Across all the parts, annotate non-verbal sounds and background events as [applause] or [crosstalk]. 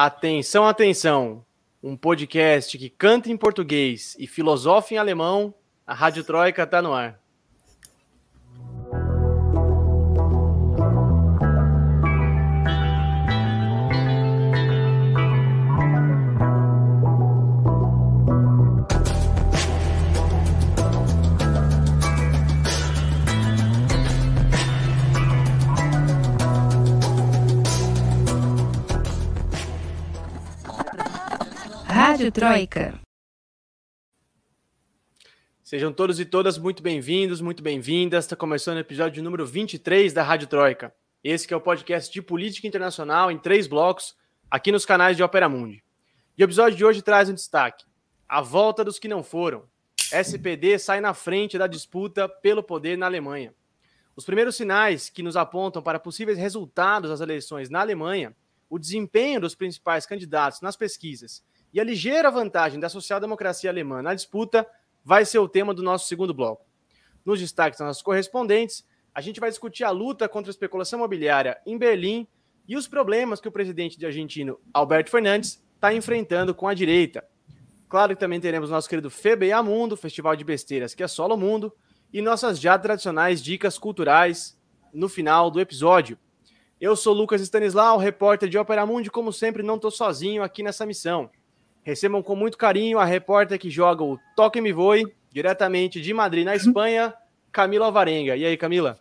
Atenção, atenção! Um podcast que canta em português e filosofa em alemão, a Rádio Troika está no ar. Rádio Troika. Sejam todos e todas muito bem-vindos, muito bem-vindas. Está começando o episódio número 23 da Rádio Troika. Esse é o podcast de política internacional em três blocos, aqui nos canais de Opera Mundi. E o episódio de hoje traz um destaque: a volta dos que não foram. SPD sai na frente da disputa pelo poder na Alemanha. Os primeiros sinais que nos apontam para possíveis resultados das eleições na Alemanha, o desempenho dos principais candidatos nas pesquisas e a ligeira vantagem da social-democracia alemã na disputa vai ser o tema do nosso segundo bloco. Nos destaques das nossos correspondentes, a gente vai discutir a luta contra a especulação imobiliária em Berlim e os problemas que o presidente de argentino Alberto Fernandes está enfrentando com a direita. Claro que também teremos nosso querido FBA Mundo, festival de besteiras que é solo mundo, e nossas já tradicionais dicas culturais no final do episódio. Eu sou Lucas Stanislau, repórter de Opera Mundi, como sempre não estou sozinho aqui nessa missão. Recebam com muito carinho a repórter que joga o Toque Me Voe, diretamente de Madrid, na [laughs] Espanha, Camila Alvarenga. E aí, Camila?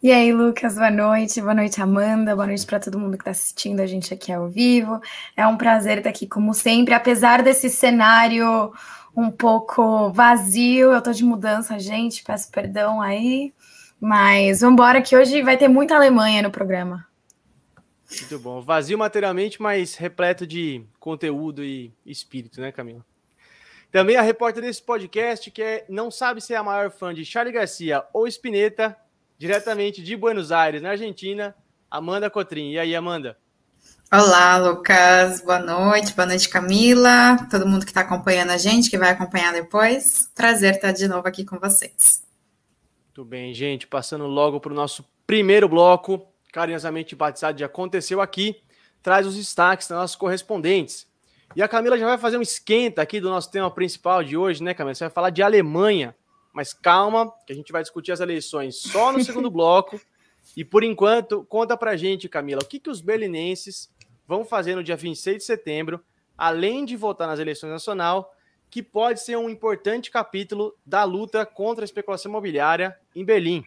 E aí, Lucas, boa noite. Boa noite, Amanda. Boa noite para todo mundo que está assistindo a gente aqui ao vivo. É um prazer estar aqui, como sempre, apesar desse cenário um pouco vazio. Eu estou de mudança, gente. Peço perdão aí. Mas vamos embora que hoje vai ter muita Alemanha no programa. Muito bom. Vazio materialmente, mas repleto de conteúdo e espírito, né, Camila? Também a repórter desse podcast, que é, não sabe se é a maior fã de Charlie Garcia ou Spinetta, diretamente de Buenos Aires, na Argentina, Amanda Cotrim. E aí, Amanda? Olá, Lucas. Boa noite. Boa noite, Camila. Todo mundo que está acompanhando a gente, que vai acompanhar depois. Prazer estar de novo aqui com vocês. Muito bem, gente. Passando logo para o nosso primeiro bloco carinhosamente batizado de Aconteceu Aqui, traz os destaques das nossas correspondentes. E a Camila já vai fazer um esquenta aqui do nosso tema principal de hoje, né, Camila? Você vai falar de Alemanha, mas calma, que a gente vai discutir as eleições só no segundo [laughs] bloco. E por enquanto, conta pra gente, Camila, o que, que os berlinenses vão fazer no dia 26 de setembro, além de votar nas eleições nacional, que pode ser um importante capítulo da luta contra a especulação imobiliária em Berlim.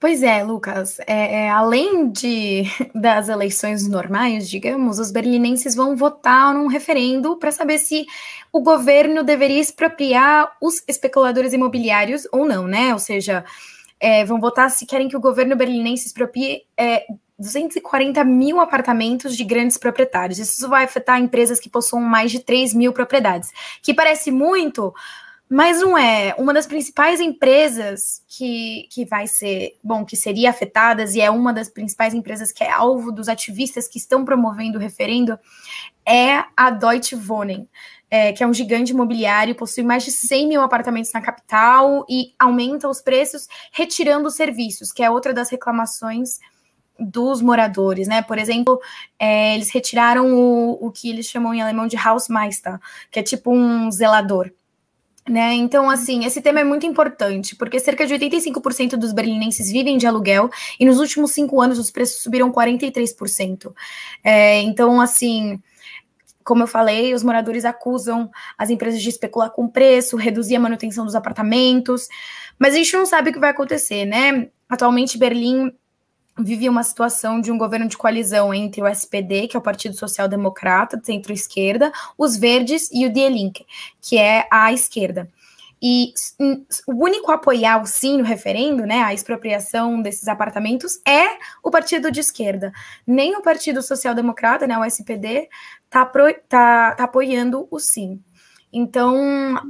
Pois é, Lucas. É, é, além de [laughs] das eleições normais, digamos, os berlinenses vão votar num referendo para saber se o governo deveria expropriar os especuladores imobiliários ou não, né? Ou seja, é, vão votar se querem que o governo berlinense exproprie 240 é, mil apartamentos de grandes proprietários. Isso vai afetar empresas que possuam mais de 3 mil propriedades, que parece muito, mas não é. Uma das principais empresas que, que vai ser, bom, que seria afetadas, e é uma das principais empresas que é alvo dos ativistas que estão promovendo o referendo, é a Deutsche Wohnen. É, que é um gigante imobiliário, possui mais de 100 mil apartamentos na capital e aumenta os preços retirando os serviços, que é outra das reclamações dos moradores, né? Por exemplo, é, eles retiraram o, o que eles chamam em alemão de Hausmeister, que é tipo um zelador. Né? Então, assim, esse tema é muito importante, porque cerca de 85% dos berlinenses vivem de aluguel e nos últimos cinco anos os preços subiram 43%. É, então, assim, como eu falei, os moradores acusam as empresas de especular com preço, reduzir a manutenção dos apartamentos, mas a gente não sabe o que vai acontecer, né? Atualmente, Berlim vive uma situação de um governo de coalizão entre o SPD, que é o Partido Social Democrata, de centro-esquerda, os Verdes e o Die Linke, que é a esquerda. E o único a apoiar o sim no referendo, né, a expropriação desses apartamentos, é o partido de esquerda. Nem o Partido Social Democrata, né, o SPD, está tá, tá apoiando o sim. Então,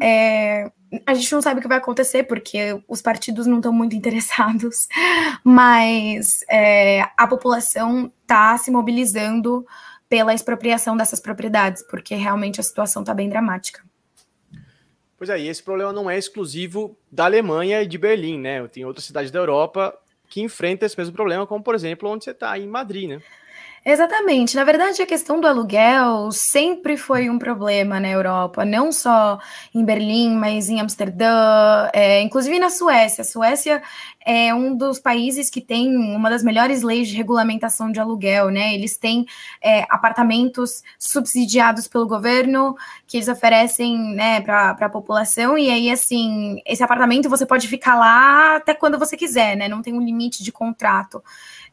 é, a gente não sabe o que vai acontecer, porque os partidos não estão muito interessados, [laughs] mas é, a população está se mobilizando pela expropriação dessas propriedades, porque realmente a situação está bem dramática. Pois é, e esse problema não é exclusivo da Alemanha e de Berlim, né? Tem outras cidades da Europa que enfrentam esse mesmo problema, como por exemplo onde você está, em Madrid, né? Exatamente. Na verdade, a questão do aluguel sempre foi um problema na Europa, não só em Berlim, mas em Amsterdã, é, inclusive na Suécia. A Suécia é um dos países que tem uma das melhores leis de regulamentação de aluguel, né? Eles têm é, apartamentos subsidiados pelo governo que eles oferecem né, para a população, e aí, assim, esse apartamento você pode ficar lá até quando você quiser, né? Não tem um limite de contrato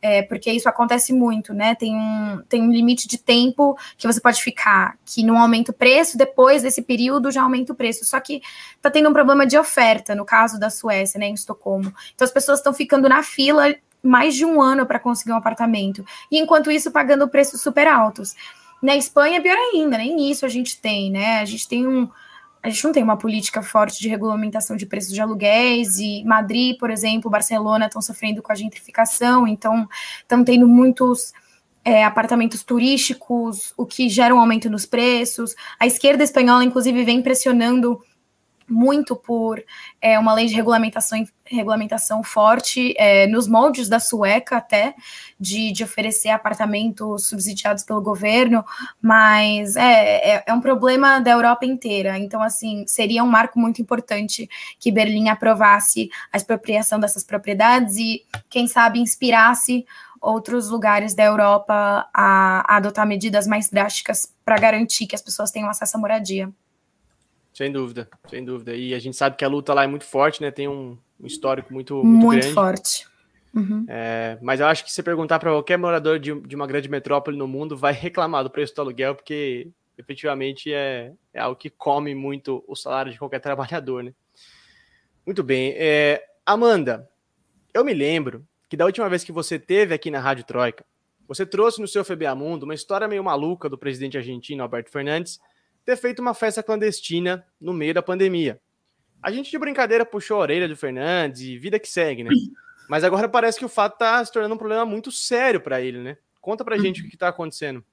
é, porque isso acontece muito, né? Tem um, tem um limite de tempo que você pode ficar, que não aumenta o preço, depois desse período já aumenta o preço. Só que tá tendo um problema de oferta, no caso da Suécia, né, em Estocolmo. Então as pessoas estão ficando na fila mais de um ano para conseguir um apartamento. E enquanto isso, pagando preços super altos. Na Espanha é pior ainda, nem isso a gente tem, né? A gente tem um, a gente não tem uma política forte de regulamentação de preços de aluguéis, e Madrid, por exemplo, Barcelona estão sofrendo com a gentrificação, então estão tendo muitos é, apartamentos turísticos, o que gera um aumento nos preços. A esquerda espanhola, inclusive, vem pressionando muito por é, uma lei de regulamentação, regulamentação forte, é, nos moldes da sueca até, de, de oferecer apartamentos subsidiados pelo governo, mas é, é, é, um problema da Europa inteira. Então, assim, seria um marco muito importante que Berlim aprovasse a expropriação dessas propriedades e, quem sabe, inspirasse outros lugares da Europa a, a adotar medidas mais drásticas para garantir que as pessoas tenham acesso à moradia. Sem dúvida, sem dúvida. E a gente sabe que a luta lá é muito forte, né? Tem um, um histórico muito, muito, muito grande. forte. Uhum. É, mas eu acho que se perguntar para qualquer morador de, de, uma grande metrópole no mundo, vai reclamar do preço do aluguel, porque efetivamente é, é algo que come muito o salário de qualquer [laughs] trabalhador, né? Muito bem. É, Amanda, eu me lembro que da última vez que você teve aqui na Rádio Troika, você trouxe no seu FBA Mundo uma história meio maluca do presidente argentino Alberto Fernandes, ter feito uma festa clandestina no meio da pandemia. A gente de brincadeira puxou a orelha do Fernandes e vida que segue, né? [laughs] Mas agora parece que o fato está se tornando um problema muito sério para ele, né? Conta pra gente o que está acontecendo.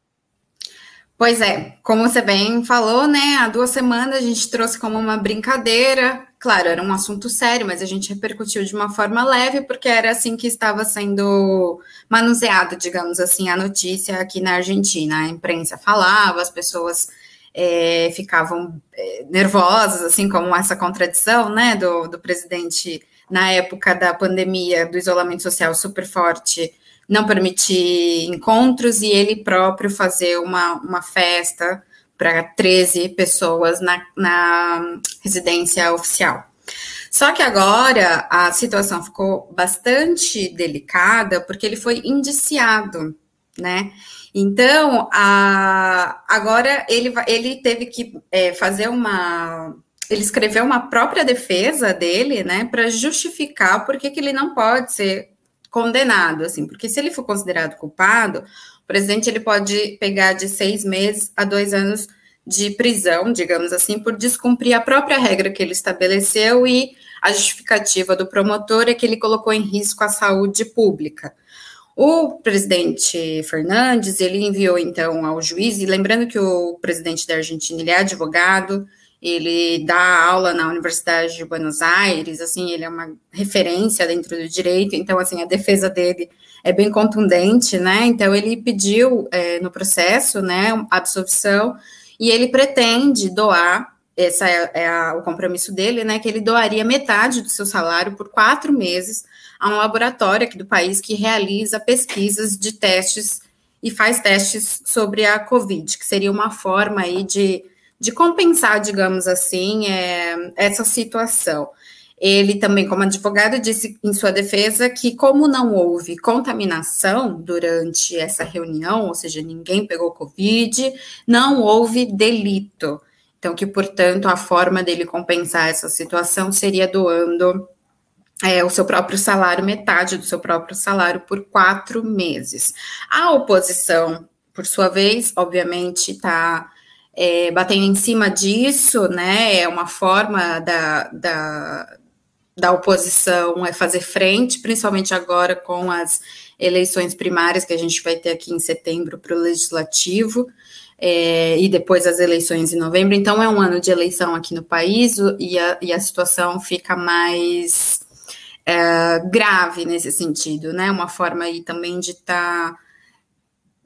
Pois é, como você bem falou, né? Há duas semanas a gente trouxe como uma brincadeira. Claro, era um assunto sério, mas a gente repercutiu de uma forma leve, porque era assim que estava sendo manuseado, digamos assim, a notícia aqui na Argentina. A imprensa falava, as pessoas é, ficavam é, nervosas, assim como essa contradição, né, do, do presidente na época da pandemia, do isolamento social super forte, não permitir encontros e ele próprio fazer uma, uma festa para 13 pessoas na, na residência oficial. Só que agora a situação ficou bastante delicada porque ele foi indiciado, né? Então, a, agora ele, ele teve que é, fazer uma. Ele escreveu uma própria defesa dele, né, para justificar por que ele não pode ser condenado, assim, porque se ele for considerado culpado, presidente ele pode pegar de seis meses a dois anos de prisão, digamos assim, por descumprir a própria regra que ele estabeleceu e a justificativa do promotor é que ele colocou em risco a saúde pública. O presidente Fernandes, ele enviou então ao juiz, e lembrando que o presidente da Argentina, ele é advogado, ele dá aula na Universidade de Buenos Aires, assim, ele é uma referência dentro do direito, então, assim, a defesa dele é bem contundente, né, então ele pediu é, no processo, né, absolvição, e ele pretende doar, esse é, é a, o compromisso dele, né, que ele doaria metade do seu salário por quatro meses a um laboratório aqui do país que realiza pesquisas de testes e faz testes sobre a Covid, que seria uma forma aí de, de compensar, digamos assim, é, essa situação. Ele também, como advogado, disse em sua defesa que, como não houve contaminação durante essa reunião, ou seja, ninguém pegou Covid, não houve delito. Então, que, portanto, a forma dele compensar essa situação seria doando é, o seu próprio salário, metade do seu próprio salário, por quatro meses. A oposição, por sua vez, obviamente, está é, batendo em cima disso, né? É uma forma da, da, da oposição é fazer frente, principalmente agora com as eleições primárias que a gente vai ter aqui em setembro para o legislativo. É, e depois as eleições em novembro. Então, é um ano de eleição aqui no país e a, e a situação fica mais é, grave nesse sentido, né? Uma forma aí também de estar tá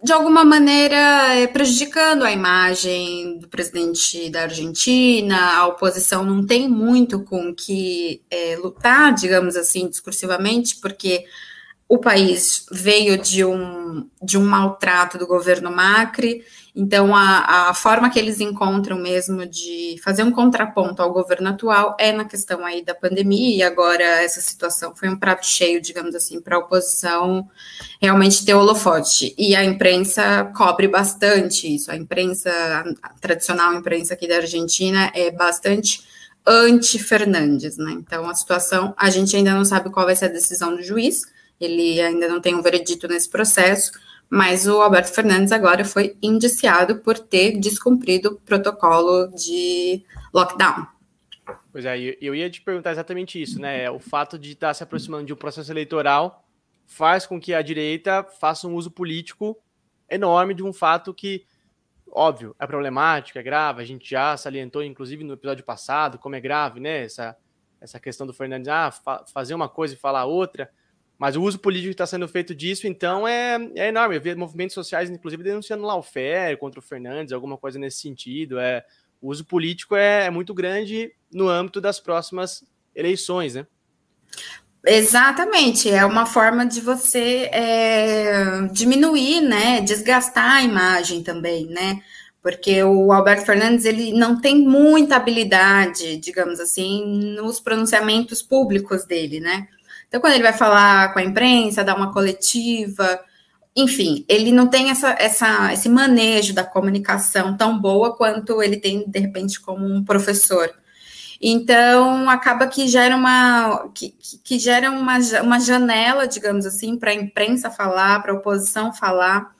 de alguma maneira é, prejudicando a imagem do presidente da Argentina. A oposição não tem muito com que é, lutar, digamos assim, discursivamente, porque o país veio de um, de um maltrato do governo Macri, então a, a forma que eles encontram mesmo de fazer um contraponto ao governo atual é na questão aí da pandemia, e agora essa situação foi um prato cheio, digamos assim, para a oposição realmente ter holofote. E a imprensa cobre bastante isso, a imprensa, a tradicional imprensa aqui da Argentina é bastante anti-Fernandes, né? Então a situação, a gente ainda não sabe qual vai ser a decisão do juiz, ele ainda não tem um veredito nesse processo, mas o Alberto Fernandes agora foi indiciado por ter descumprido o protocolo de lockdown. Pois é, eu ia te perguntar exatamente isso, né? O fato de estar se aproximando de um processo eleitoral faz com que a direita faça um uso político enorme de um fato que, óbvio, é problemático, é grave. A gente já salientou, inclusive, no episódio passado, como é grave, né? Essa, essa questão do Fernandes ah, fa fazer uma coisa e falar outra. Mas o uso político que está sendo feito disso, então, é, é enorme. Eu vi movimentos sociais, inclusive, denunciando lá o FER contra o Fernandes, alguma coisa nesse sentido. É, o uso político é, é muito grande no âmbito das próximas eleições, né? Exatamente, é uma forma de você é, diminuir, né, desgastar a imagem também, né, porque o Alberto Fernandes ele não tem muita habilidade, digamos assim, nos pronunciamentos públicos dele, né, então, quando ele vai falar com a imprensa, dar uma coletiva, enfim, ele não tem essa, essa, esse manejo da comunicação tão boa quanto ele tem, de repente, como um professor. Então, acaba que gera uma, que, que gera uma, uma janela, digamos assim, para a imprensa falar, para a oposição falar.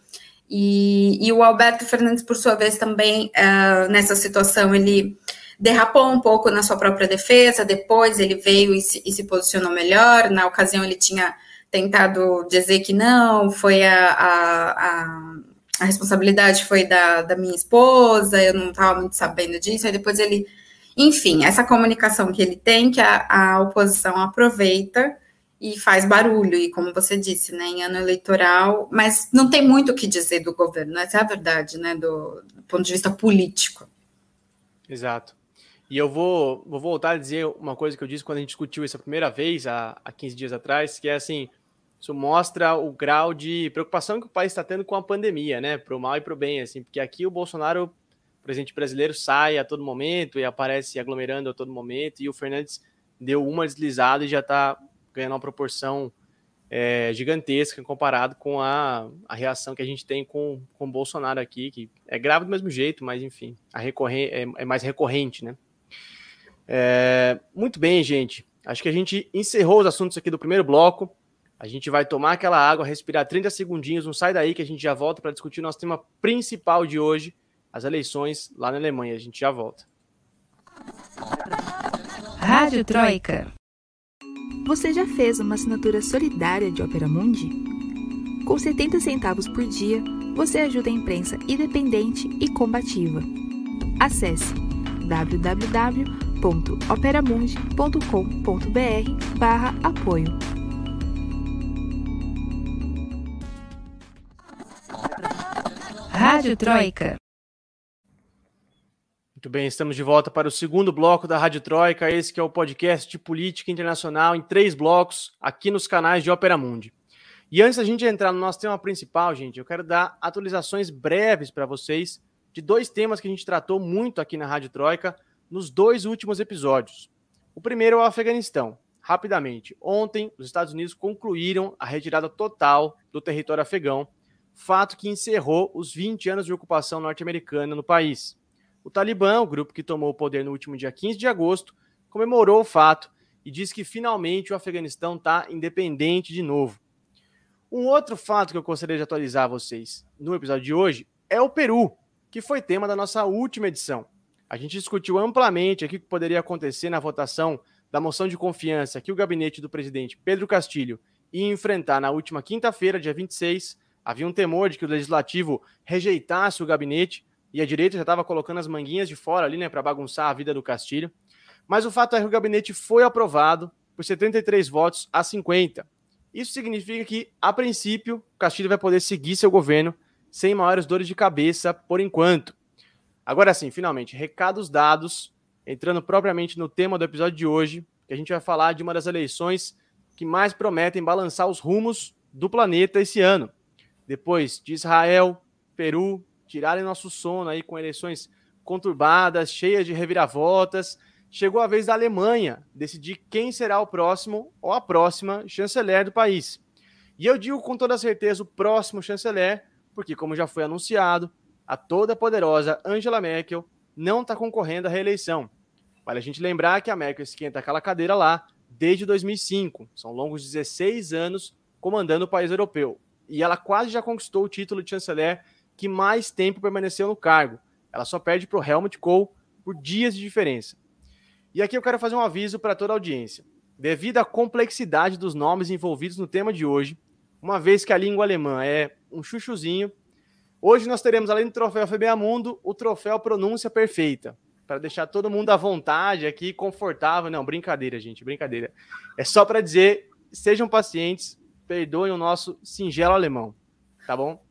E, e, o Alberto Fernandes, por sua vez, também, uh, nessa situação, ele derrapou um pouco na sua própria defesa, depois ele veio e se, e se posicionou melhor. Na ocasião, ele tinha tentado dizer que não, foi a, a, a, a responsabilidade foi da, da minha esposa, eu não estava muito sabendo disso. Aí depois ele, enfim, essa comunicação que ele tem, que a, a oposição aproveita e faz barulho, e como você disse, né, em ano eleitoral, mas não tem muito o que dizer do governo, essa é a verdade, né, do, do ponto de vista político. Exato. E eu vou, vou voltar a dizer uma coisa que eu disse quando a gente discutiu isso a primeira vez, há, há 15 dias atrás, que é assim, isso mostra o grau de preocupação que o país está tendo com a pandemia, né? Para o mal e para o bem, assim, porque aqui o Bolsonaro, o presidente brasileiro, sai a todo momento e aparece aglomerando a todo momento, e o Fernandes deu uma deslizada e já está ganhando uma proporção é, gigantesca comparado com a, a reação que a gente tem com, com o Bolsonaro aqui, que é grave do mesmo jeito, mas enfim, a recorre, é, é mais recorrente, né? É, muito bem, gente. Acho que a gente encerrou os assuntos aqui do primeiro bloco. A gente vai tomar aquela água, respirar 30 segundinhos, não sai daí que a gente já volta para discutir o nosso tema principal de hoje, as eleições lá na Alemanha. A gente já volta. Rádio Troika. Você já fez uma assinatura solidária de Opera Mundi? Com 70 centavos por dia, você ajuda a imprensa independente e combativa. Acesse www www.operamundi.com.br barra apoio. Rádio Troika. Muito bem, estamos de volta para o segundo bloco da Rádio Troika, esse que é o podcast de política internacional em três blocos, aqui nos canais de Opera Mundi. E antes da gente entrar no nosso tema principal, gente, eu quero dar atualizações breves para vocês de dois temas que a gente tratou muito aqui na Rádio Troika nos dois últimos episódios. O primeiro é o Afeganistão. Rapidamente, ontem os Estados Unidos concluíram a retirada total do território afegão, fato que encerrou os 20 anos de ocupação norte-americana no país. O Talibã, o grupo que tomou o poder no último dia 15 de agosto, comemorou o fato e disse que finalmente o Afeganistão está independente de novo. Um outro fato que eu gostaria de atualizar vocês no episódio de hoje é o Peru, que foi tema da nossa última edição. A gente discutiu amplamente aqui o que poderia acontecer na votação da moção de confiança que o gabinete do presidente Pedro Castilho ia enfrentar na última quinta-feira, dia 26. Havia um temor de que o legislativo rejeitasse o gabinete e a direita já estava colocando as manguinhas de fora ali, né, para bagunçar a vida do Castilho. Mas o fato é que o gabinete foi aprovado por 73 votos a 50. Isso significa que, a princípio, Castilho vai poder seguir seu governo sem maiores dores de cabeça por enquanto. Agora sim, finalmente, recados dados, entrando propriamente no tema do episódio de hoje, que a gente vai falar de uma das eleições que mais prometem balançar os rumos do planeta esse ano. Depois de Israel, Peru, tirarem nosso sono aí com eleições conturbadas, cheias de reviravoltas, chegou a vez da Alemanha decidir quem será o próximo ou a próxima chanceler do país. E eu digo com toda certeza o próximo chanceler, porque, como já foi anunciado, a toda poderosa Angela Merkel não está concorrendo à reeleição. Vale a gente lembrar que a Merkel esquenta aquela cadeira lá desde 2005. São longos 16 anos comandando o país europeu. E ela quase já conquistou o título de chanceler que mais tempo permaneceu no cargo. Ela só perde para o Helmut Kohl por dias de diferença. E aqui eu quero fazer um aviso para toda a audiência. Devido à complexidade dos nomes envolvidos no tema de hoje, uma vez que a língua alemã é um chuchuzinho, hoje nós teremos, além do troféu FBA Mundo, o troféu Pronúncia Perfeita, para deixar todo mundo à vontade aqui, confortável. Não, brincadeira, gente, brincadeira. É só para dizer, sejam pacientes, perdoem o nosso singelo alemão, tá bom?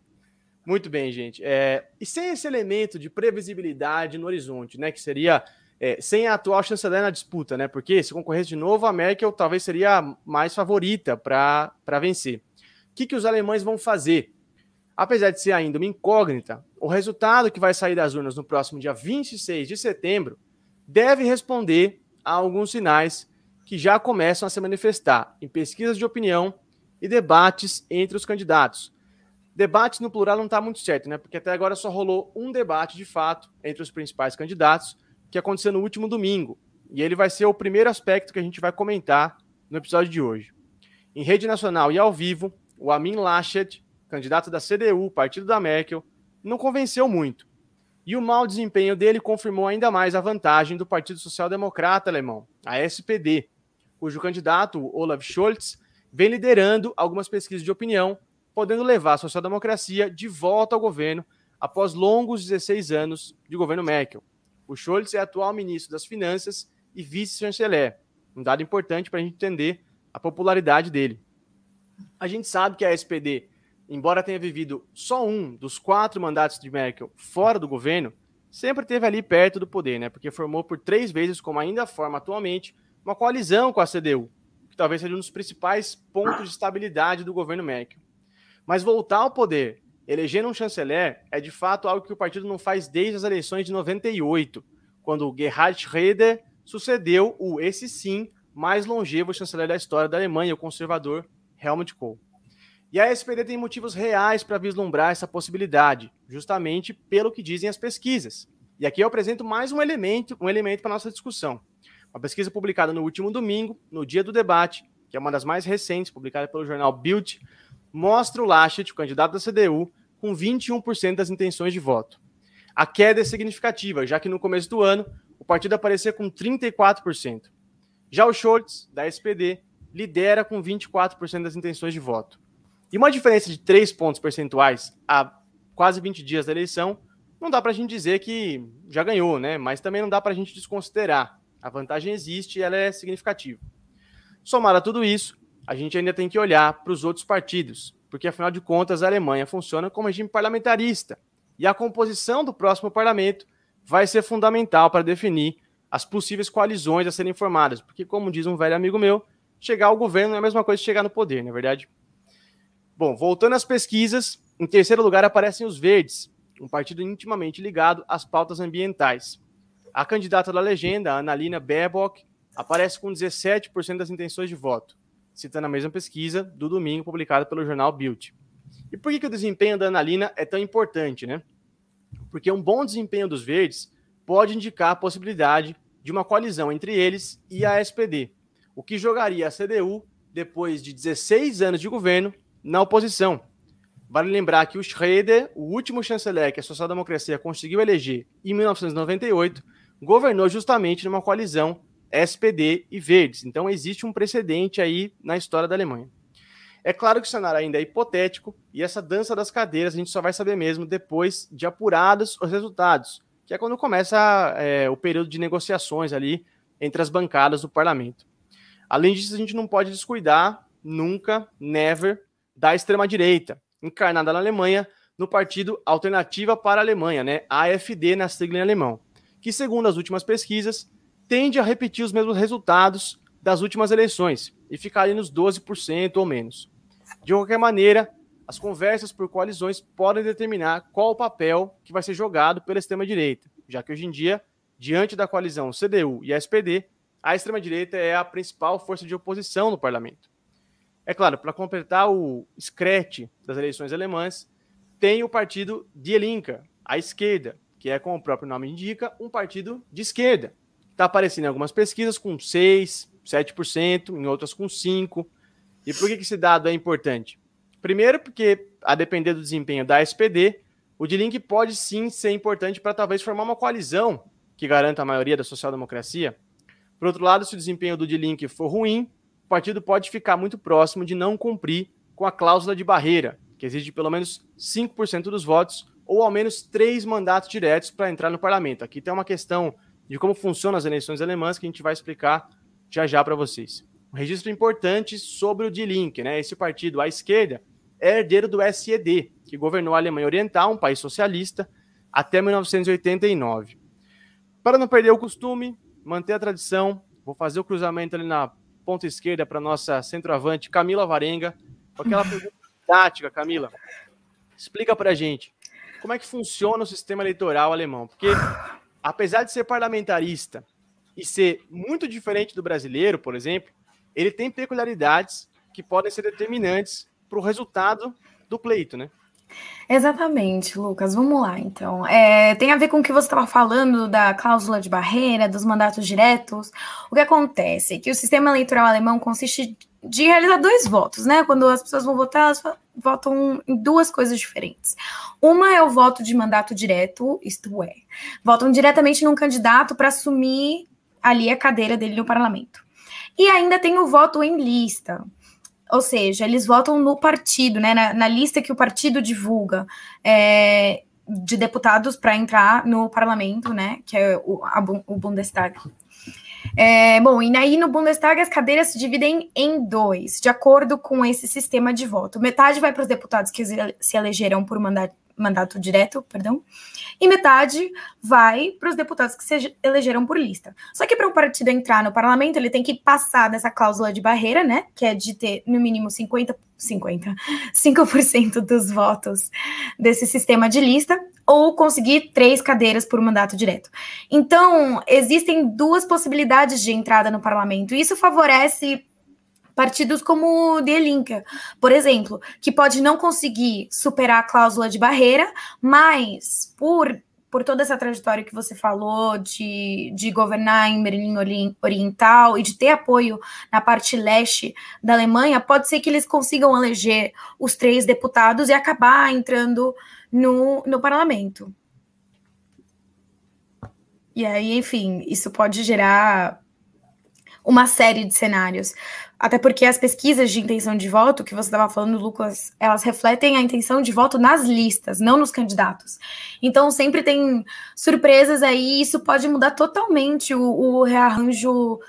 Muito bem, gente. É, e sem esse elemento de previsibilidade no horizonte, né, que seria é, sem a atual chanceler na disputa, né? Porque se concorresse de novo, a Merkel talvez seria mais favorita para vencer o que, que os alemães vão fazer? Apesar de ser ainda uma incógnita, o resultado que vai sair das urnas no próximo dia 26 de setembro deve responder a alguns sinais que já começam a se manifestar em pesquisas de opinião e debates entre os candidatos. Debates no plural não está muito certo, né? Porque até agora só rolou um debate de fato entre os principais candidatos, que aconteceu no último domingo. E ele vai ser o primeiro aspecto que a gente vai comentar no episódio de hoje. Em rede nacional e ao vivo, o Amin Laschet, candidato da CDU, partido da Merkel, não convenceu muito. E o mau desempenho dele confirmou ainda mais a vantagem do Partido Social Democrata alemão, a SPD, cujo candidato, Olaf Scholz, vem liderando algumas pesquisas de opinião, podendo levar a social-democracia de volta ao governo após longos 16 anos de governo Merkel. O Scholz é atual ministro das Finanças e vice-chanceler, um dado importante para a gente entender a popularidade dele. A gente sabe que a SPD, embora tenha vivido só um dos quatro mandatos de Merkel fora do governo, sempre esteve ali perto do poder, né? Porque formou por três vezes, como ainda forma atualmente, uma coalizão com a CDU, que talvez seja um dos principais pontos de estabilidade do governo Merkel. Mas voltar ao poder, eleger um chanceler, é de fato algo que o partido não faz desde as eleições de 98, quando Gerhard Schröder sucedeu o, esse sim, mais longevo chanceler da história da Alemanha, o conservador Helmut Kohl. E a SPD tem motivos reais para vislumbrar essa possibilidade, justamente pelo que dizem as pesquisas. E aqui eu apresento mais um elemento, um elemento para nossa discussão. Uma pesquisa publicada no último domingo, no dia do debate, que é uma das mais recentes, publicada pelo jornal Bild, mostra o Laschet, o candidato da CDU, com 21% das intenções de voto. A queda é significativa, já que no começo do ano o partido aparecia com 34%. Já o Scholz, da SPD, lidera com 24% das intenções de voto. E uma diferença de 3 pontos percentuais a quase 20 dias da eleição, não dá para a gente dizer que já ganhou, né? Mas também não dá para a gente desconsiderar. A vantagem existe e ela é significativa. Somar a tudo isso, a gente ainda tem que olhar para os outros partidos, porque afinal de contas a Alemanha funciona como regime parlamentarista e a composição do próximo parlamento vai ser fundamental para definir as possíveis coalizões a serem formadas, porque como diz um velho amigo meu, chegar ao governo não é a mesma coisa que chegar no poder, não é verdade? Bom, voltando às pesquisas, em terceiro lugar aparecem os Verdes, um partido intimamente ligado às pautas ambientais. A candidata da legenda, Annalena Baerbock, aparece com 17% das intenções de voto, citando a mesma pesquisa do domingo publicada pelo jornal Bild. E por que, que o desempenho da Annalena é tão importante, né? Porque um bom desempenho dos Verdes pode indicar a possibilidade de uma coalizão entre eles e a SPD, o que jogaria a CDU, depois de 16 anos de governo, na oposição. Vale lembrar que o Schroeder, o último chanceler que a social-democracia conseguiu eleger em 1998, governou justamente numa coalizão SPD e Verdes. Então existe um precedente aí na história da Alemanha. É claro que o cenário ainda é hipotético e essa dança das cadeiras a gente só vai saber mesmo depois de apurados os resultados, que é quando começa é, o período de negociações ali entre as bancadas do parlamento. Além disso, a gente não pode descuidar, nunca, never, da extrema-direita, encarnada na Alemanha no partido Alternativa para a Alemanha, né? AFD na sigla em alemão, que segundo as últimas pesquisas tende a repetir os mesmos resultados das últimas eleições e ficar nos 12% ou menos. De qualquer maneira, as conversas por coalizões podem determinar qual o papel que vai ser jogado pela extrema-direita, já que hoje em dia, diante da coalizão CDU e SPD, a extrema-direita é a principal força de oposição no parlamento. É claro, para completar o scratch das eleições alemãs, tem o partido Die Linke, a esquerda, que é, como o próprio nome indica, um partido de esquerda. Está aparecendo em algumas pesquisas com 6, 7%, em outras com 5%. E por que esse dado é importante? Primeiro, porque, a depender do desempenho da SPD, o D-Link pode sim ser importante para talvez formar uma coalizão que garanta a maioria da social-democracia. Por outro lado, se o desempenho do D-Link for ruim, partido pode ficar muito próximo de não cumprir com a cláusula de barreira, que exige pelo menos 5% dos votos ou ao menos três mandatos diretos para entrar no parlamento. Aqui tem uma questão de como funcionam as eleições alemãs que a gente vai explicar já já para vocês. Um registro importante sobre o D-Link, né? Esse partido à esquerda é herdeiro do SED, que governou a Alemanha Oriental, um país socialista, até 1989. Para não perder o costume, manter a tradição, vou fazer o cruzamento ali na ponta esquerda para nossa centroavante Camila Varenga, com aquela pergunta tática, Camila. Explica para a gente como é que funciona o sistema eleitoral alemão, porque apesar de ser parlamentarista e ser muito diferente do brasileiro, por exemplo, ele tem peculiaridades que podem ser determinantes para o resultado do pleito, né? Exatamente, Lucas. Vamos lá, então. É, tem a ver com o que você estava falando da cláusula de barreira, dos mandatos diretos. O que acontece é que o sistema eleitoral alemão consiste de realizar dois votos, né? Quando as pessoas vão votar, elas votam em duas coisas diferentes. Uma é o voto de mandato direto, isto é, votam diretamente num candidato para assumir ali a cadeira dele no parlamento. E ainda tem o voto em lista. Ou seja, eles votam no partido, né? Na, na lista que o partido divulga é, de deputados para entrar no parlamento, né? Que é o, a, o Bundestag. É, bom, e aí no Bundestag as cadeiras se dividem em dois, de acordo com esse sistema de voto. Metade vai para os deputados que se elegeram por mandato, mandato direto, perdão, e metade vai para os deputados que se elegeram por lista. Só que para o partido entrar no parlamento, ele tem que passar dessa cláusula de barreira, né, que é de ter no mínimo 50 50, 5% dos votos desse sistema de lista, ou conseguir três cadeiras por mandato direto. Então, existem duas possibilidades de entrada no parlamento. Isso favorece partidos como o De Linke, por exemplo, que pode não conseguir superar a cláusula de barreira, mas por por toda essa trajetória que você falou de, de governar em Berlim Oriental e de ter apoio na parte leste da Alemanha, pode ser que eles consigam eleger os três deputados e acabar entrando no, no parlamento. E aí, enfim, isso pode gerar uma série de cenários. Até porque as pesquisas de intenção de voto, que você estava falando, Lucas, elas refletem a intenção de voto nas listas, não nos candidatos. Então, sempre tem surpresas aí, isso pode mudar totalmente o, o rearranjo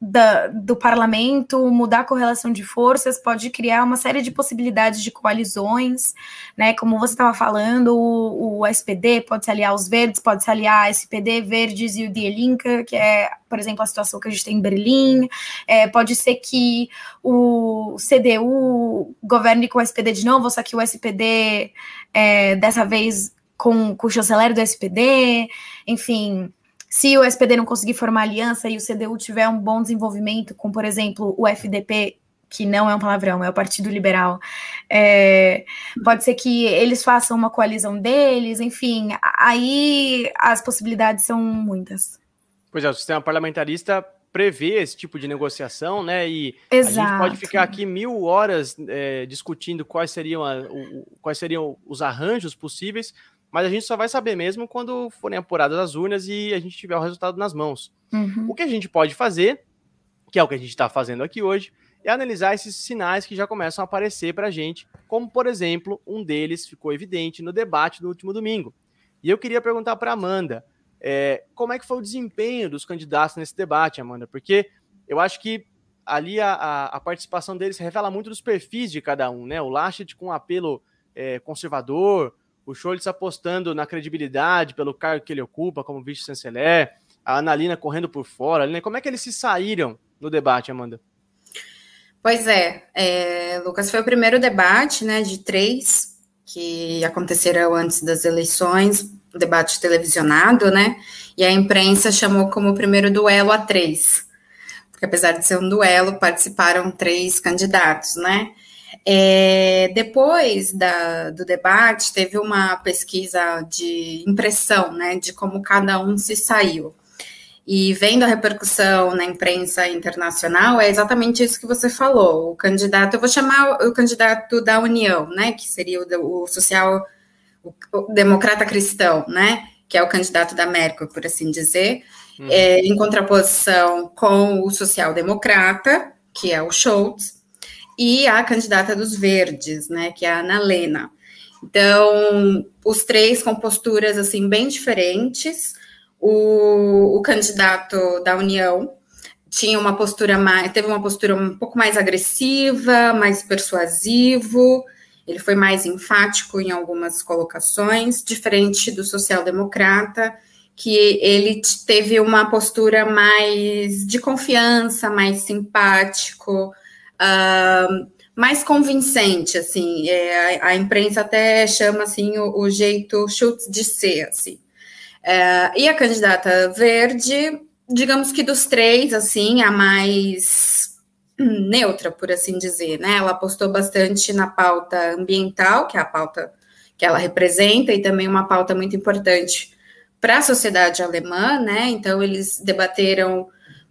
da, do parlamento, mudar a correlação de forças, pode criar uma série de possibilidades de coalizões, né? Como você estava falando, o, o, SPD pode se aliar aos verdes, pode se aliar a SPD, verdes e o Die Linke, que é, por exemplo, a situação que a gente tem em Berlim. É, pode ser que o CDU governe com o SPD de novo, só que o SPD é, dessa vez com, com o chanceler do SPD, enfim se o SPD não conseguir formar aliança e o CDU tiver um bom desenvolvimento com, por exemplo, o FDP, que não é um palavrão, é o Partido Liberal, é, pode ser que eles façam uma coalizão deles, enfim, aí as possibilidades são muitas. Pois é, o sistema parlamentarista prevê esse tipo de negociação, né? E Exato. a gente pode ficar aqui mil horas é, discutindo quais seriam, a, o, quais seriam os arranjos possíveis, mas a gente só vai saber mesmo quando forem apuradas as urnas e a gente tiver o resultado nas mãos. Uhum. O que a gente pode fazer, que é o que a gente está fazendo aqui hoje, é analisar esses sinais que já começam a aparecer para a gente, como, por exemplo, um deles ficou evidente no debate do último domingo. E eu queria perguntar para Amanda, é, como é que foi o desempenho dos candidatos nesse debate, Amanda? Porque eu acho que ali a, a, a participação deles revela muito dos perfis de cada um, né? O Laschet com um apelo é, conservador, o Scholz apostando na credibilidade pelo cargo que ele ocupa como vice-chanceler, a Analina correndo por fora, né? Como é que eles se saíram no debate, Amanda? Pois é, é, Lucas, foi o primeiro debate, né, de três que aconteceram antes das eleições, debate televisionado, né, e a imprensa chamou como o primeiro duelo a três, porque apesar de ser um duelo, participaram três candidatos, né, é, depois da, do debate, teve uma pesquisa de impressão, né, de como cada um se saiu. E vendo a repercussão na imprensa internacional, é exatamente isso que você falou. O candidato, eu vou chamar o candidato da União, né, que seria o, o social, o, o, democrata cristão, né, que é o candidato da Merkel, por assim dizer, hum. é, em contraposição com o social-democrata, que é o Scholz, e a candidata dos Verdes, né, que é a Ana Lena. Então, os três com posturas assim bem diferentes, o, o candidato da União tinha uma postura mais, teve uma postura um pouco mais agressiva, mais persuasivo, ele foi mais enfático em algumas colocações, diferente do social-democrata, que ele teve uma postura mais de confiança, mais simpático, uh, mais convincente, assim, é, a, a, imprensa até chama, assim, o, o jeito Schultz de ser, assim. É, e a candidata verde, digamos que dos três, assim, a mais neutra, por assim dizer, né? Ela apostou bastante na pauta ambiental, que é a pauta que ela representa, e também uma pauta muito importante para a sociedade alemã, né? Então, eles debateram,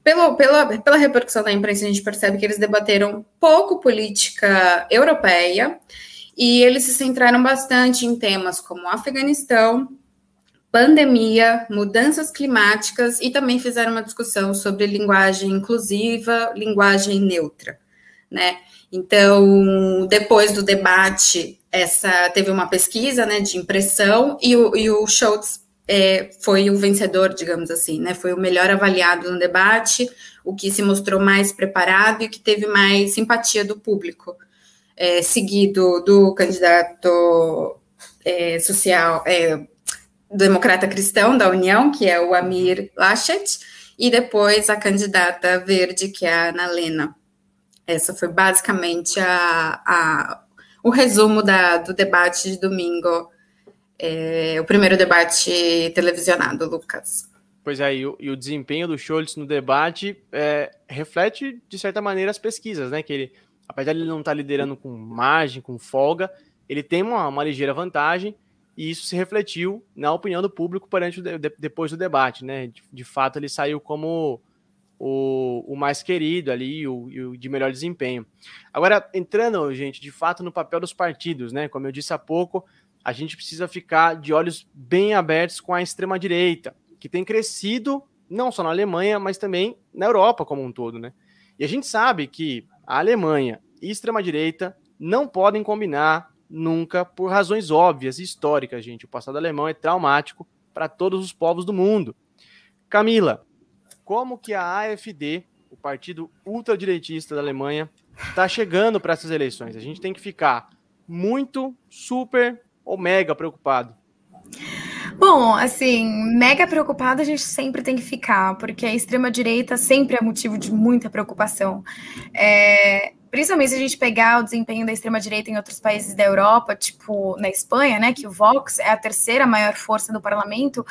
pelo, pela, pela repercussão da imprensa, a gente percebe que eles debateram pouco política europeia, e eles se centraram bastante em temas como Afeganistão, pandemia, mudanças climáticas e também fizeram uma discussão sobre linguagem inclusiva, linguagem neutra, né? Então, depois do debate, essa teve uma pesquisa, né, de impressão e o, e o Schultz é, foi o vencedor, digamos assim, né? Foi o melhor avaliado no debate, o que se mostrou mais preparado e que teve mais simpatia do público, é, seguido do candidato é, social, é, democrata cristão da União, que é o Amir Laschet, e depois a candidata verde, que é a Ana Lena. Essa foi basicamente a, a o resumo da, do debate de domingo, é, o primeiro debate televisionado, Lucas. Pois é, e o, e o desempenho do Scholz no debate é, reflete, de certa maneira, as pesquisas, né? Que ele, apesar de ele não estar liderando com margem, com folga, ele tem uma, uma ligeira vantagem, e isso se refletiu na opinião do público perante de, depois do debate, né? De, de, fato, ele saiu como o, o mais querido ali o, o, de melhor desempenho. Agora, entrando, gente, de fato no papel dos partidos, né? Como eu disse há pouco, a gente precisa ficar de olhos bem abertos com a extrema-direita, que tem crescido não só na Alemanha, mas também na Europa como um todo, né? E a gente sabe que a Alemanha e extrema-direita não podem combinar nunca, por razões óbvias e históricas, gente. O passado alemão é traumático para todos os povos do mundo. Camila, como que a AfD, o partido ultradireitista da Alemanha, está chegando para essas eleições? A gente tem que ficar muito, super ou mega preocupado. Bom, assim, mega preocupado a gente sempre tem que ficar, porque a extrema-direita sempre é motivo de muita preocupação. É, principalmente se a gente pegar o desempenho da extrema-direita em outros países da Europa, tipo na Espanha, né, que o Vox é a terceira maior força do parlamento,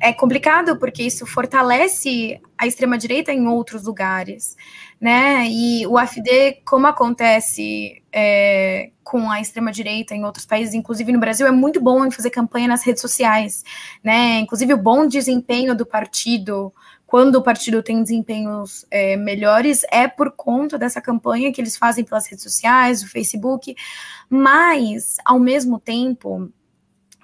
é complicado porque isso fortalece a extrema-direita em outros lugares, né, e o AfD, como acontece é, com a extrema-direita em outros países, inclusive no Brasil, é muito bom em fazer campanha nas redes sociais, né, inclusive o bom desempenho do partido quando o partido tem desempenhos é, melhores, é por conta dessa campanha que eles fazem pelas redes sociais, o Facebook, mas, ao mesmo tempo,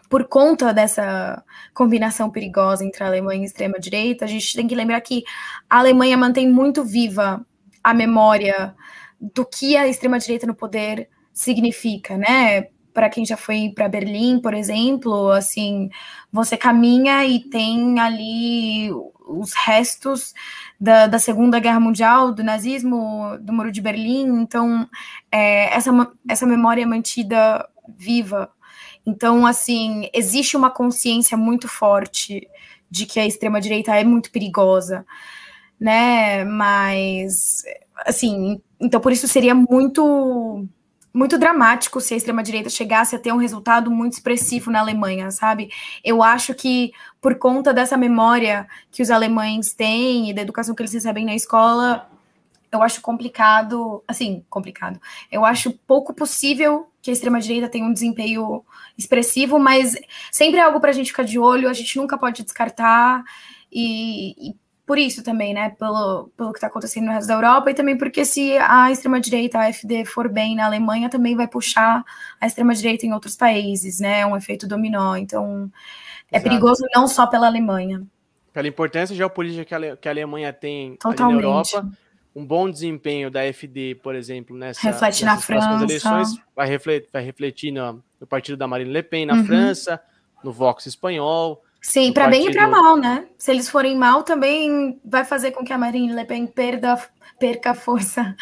por conta dessa combinação perigosa entre a Alemanha e a extrema-direita, a gente tem que lembrar que a Alemanha mantém muito viva a memória do que a extrema-direita no poder significa, né? Para quem já foi para Berlim, por exemplo, assim, você caminha e tem ali os restos da, da, Segunda Guerra Mundial, do nazismo, do Muro de Berlim. Então, é, essa, essa memória é mantida viva Então, assim, existe uma consciência muito forte de que a extrema-direita é muito perigosa, né? Mas, assim, então por isso seria muito muito dramático se a extrema-direita chegasse a ter um resultado muito expressivo na Alemanha, sabe? Eu acho que, por conta dessa memória que os alemães têm e da educação que eles recebem na escola, eu acho complicado, assim, complicado. Eu acho pouco possível que a extrema-direita tenha um desempenho expressivo, mas sempre é algo para a gente ficar de olho, a gente nunca pode descartar. E, e por isso também, né? Pelo, pelo que está acontecendo no resto da Europa, e também porque se a extrema-direita, a AfD, for bem na Alemanha, também vai puxar a extrema-direita em outros países, né? É um efeito dominó. Então, é Exato. perigoso não só pela Alemanha. Pela importância geopolítica que a, que a Alemanha tem na Europa, um bom desempenho da AfD, por exemplo, nessa, Reflete na França. eleições, vai refletir, vai refletir no, no partido da Marine Le Pen na uhum. França, no Vox espanhol, Sim, para bem e para mal, né? Se eles forem mal, também vai fazer com que a Marine Le Pen perda, perca força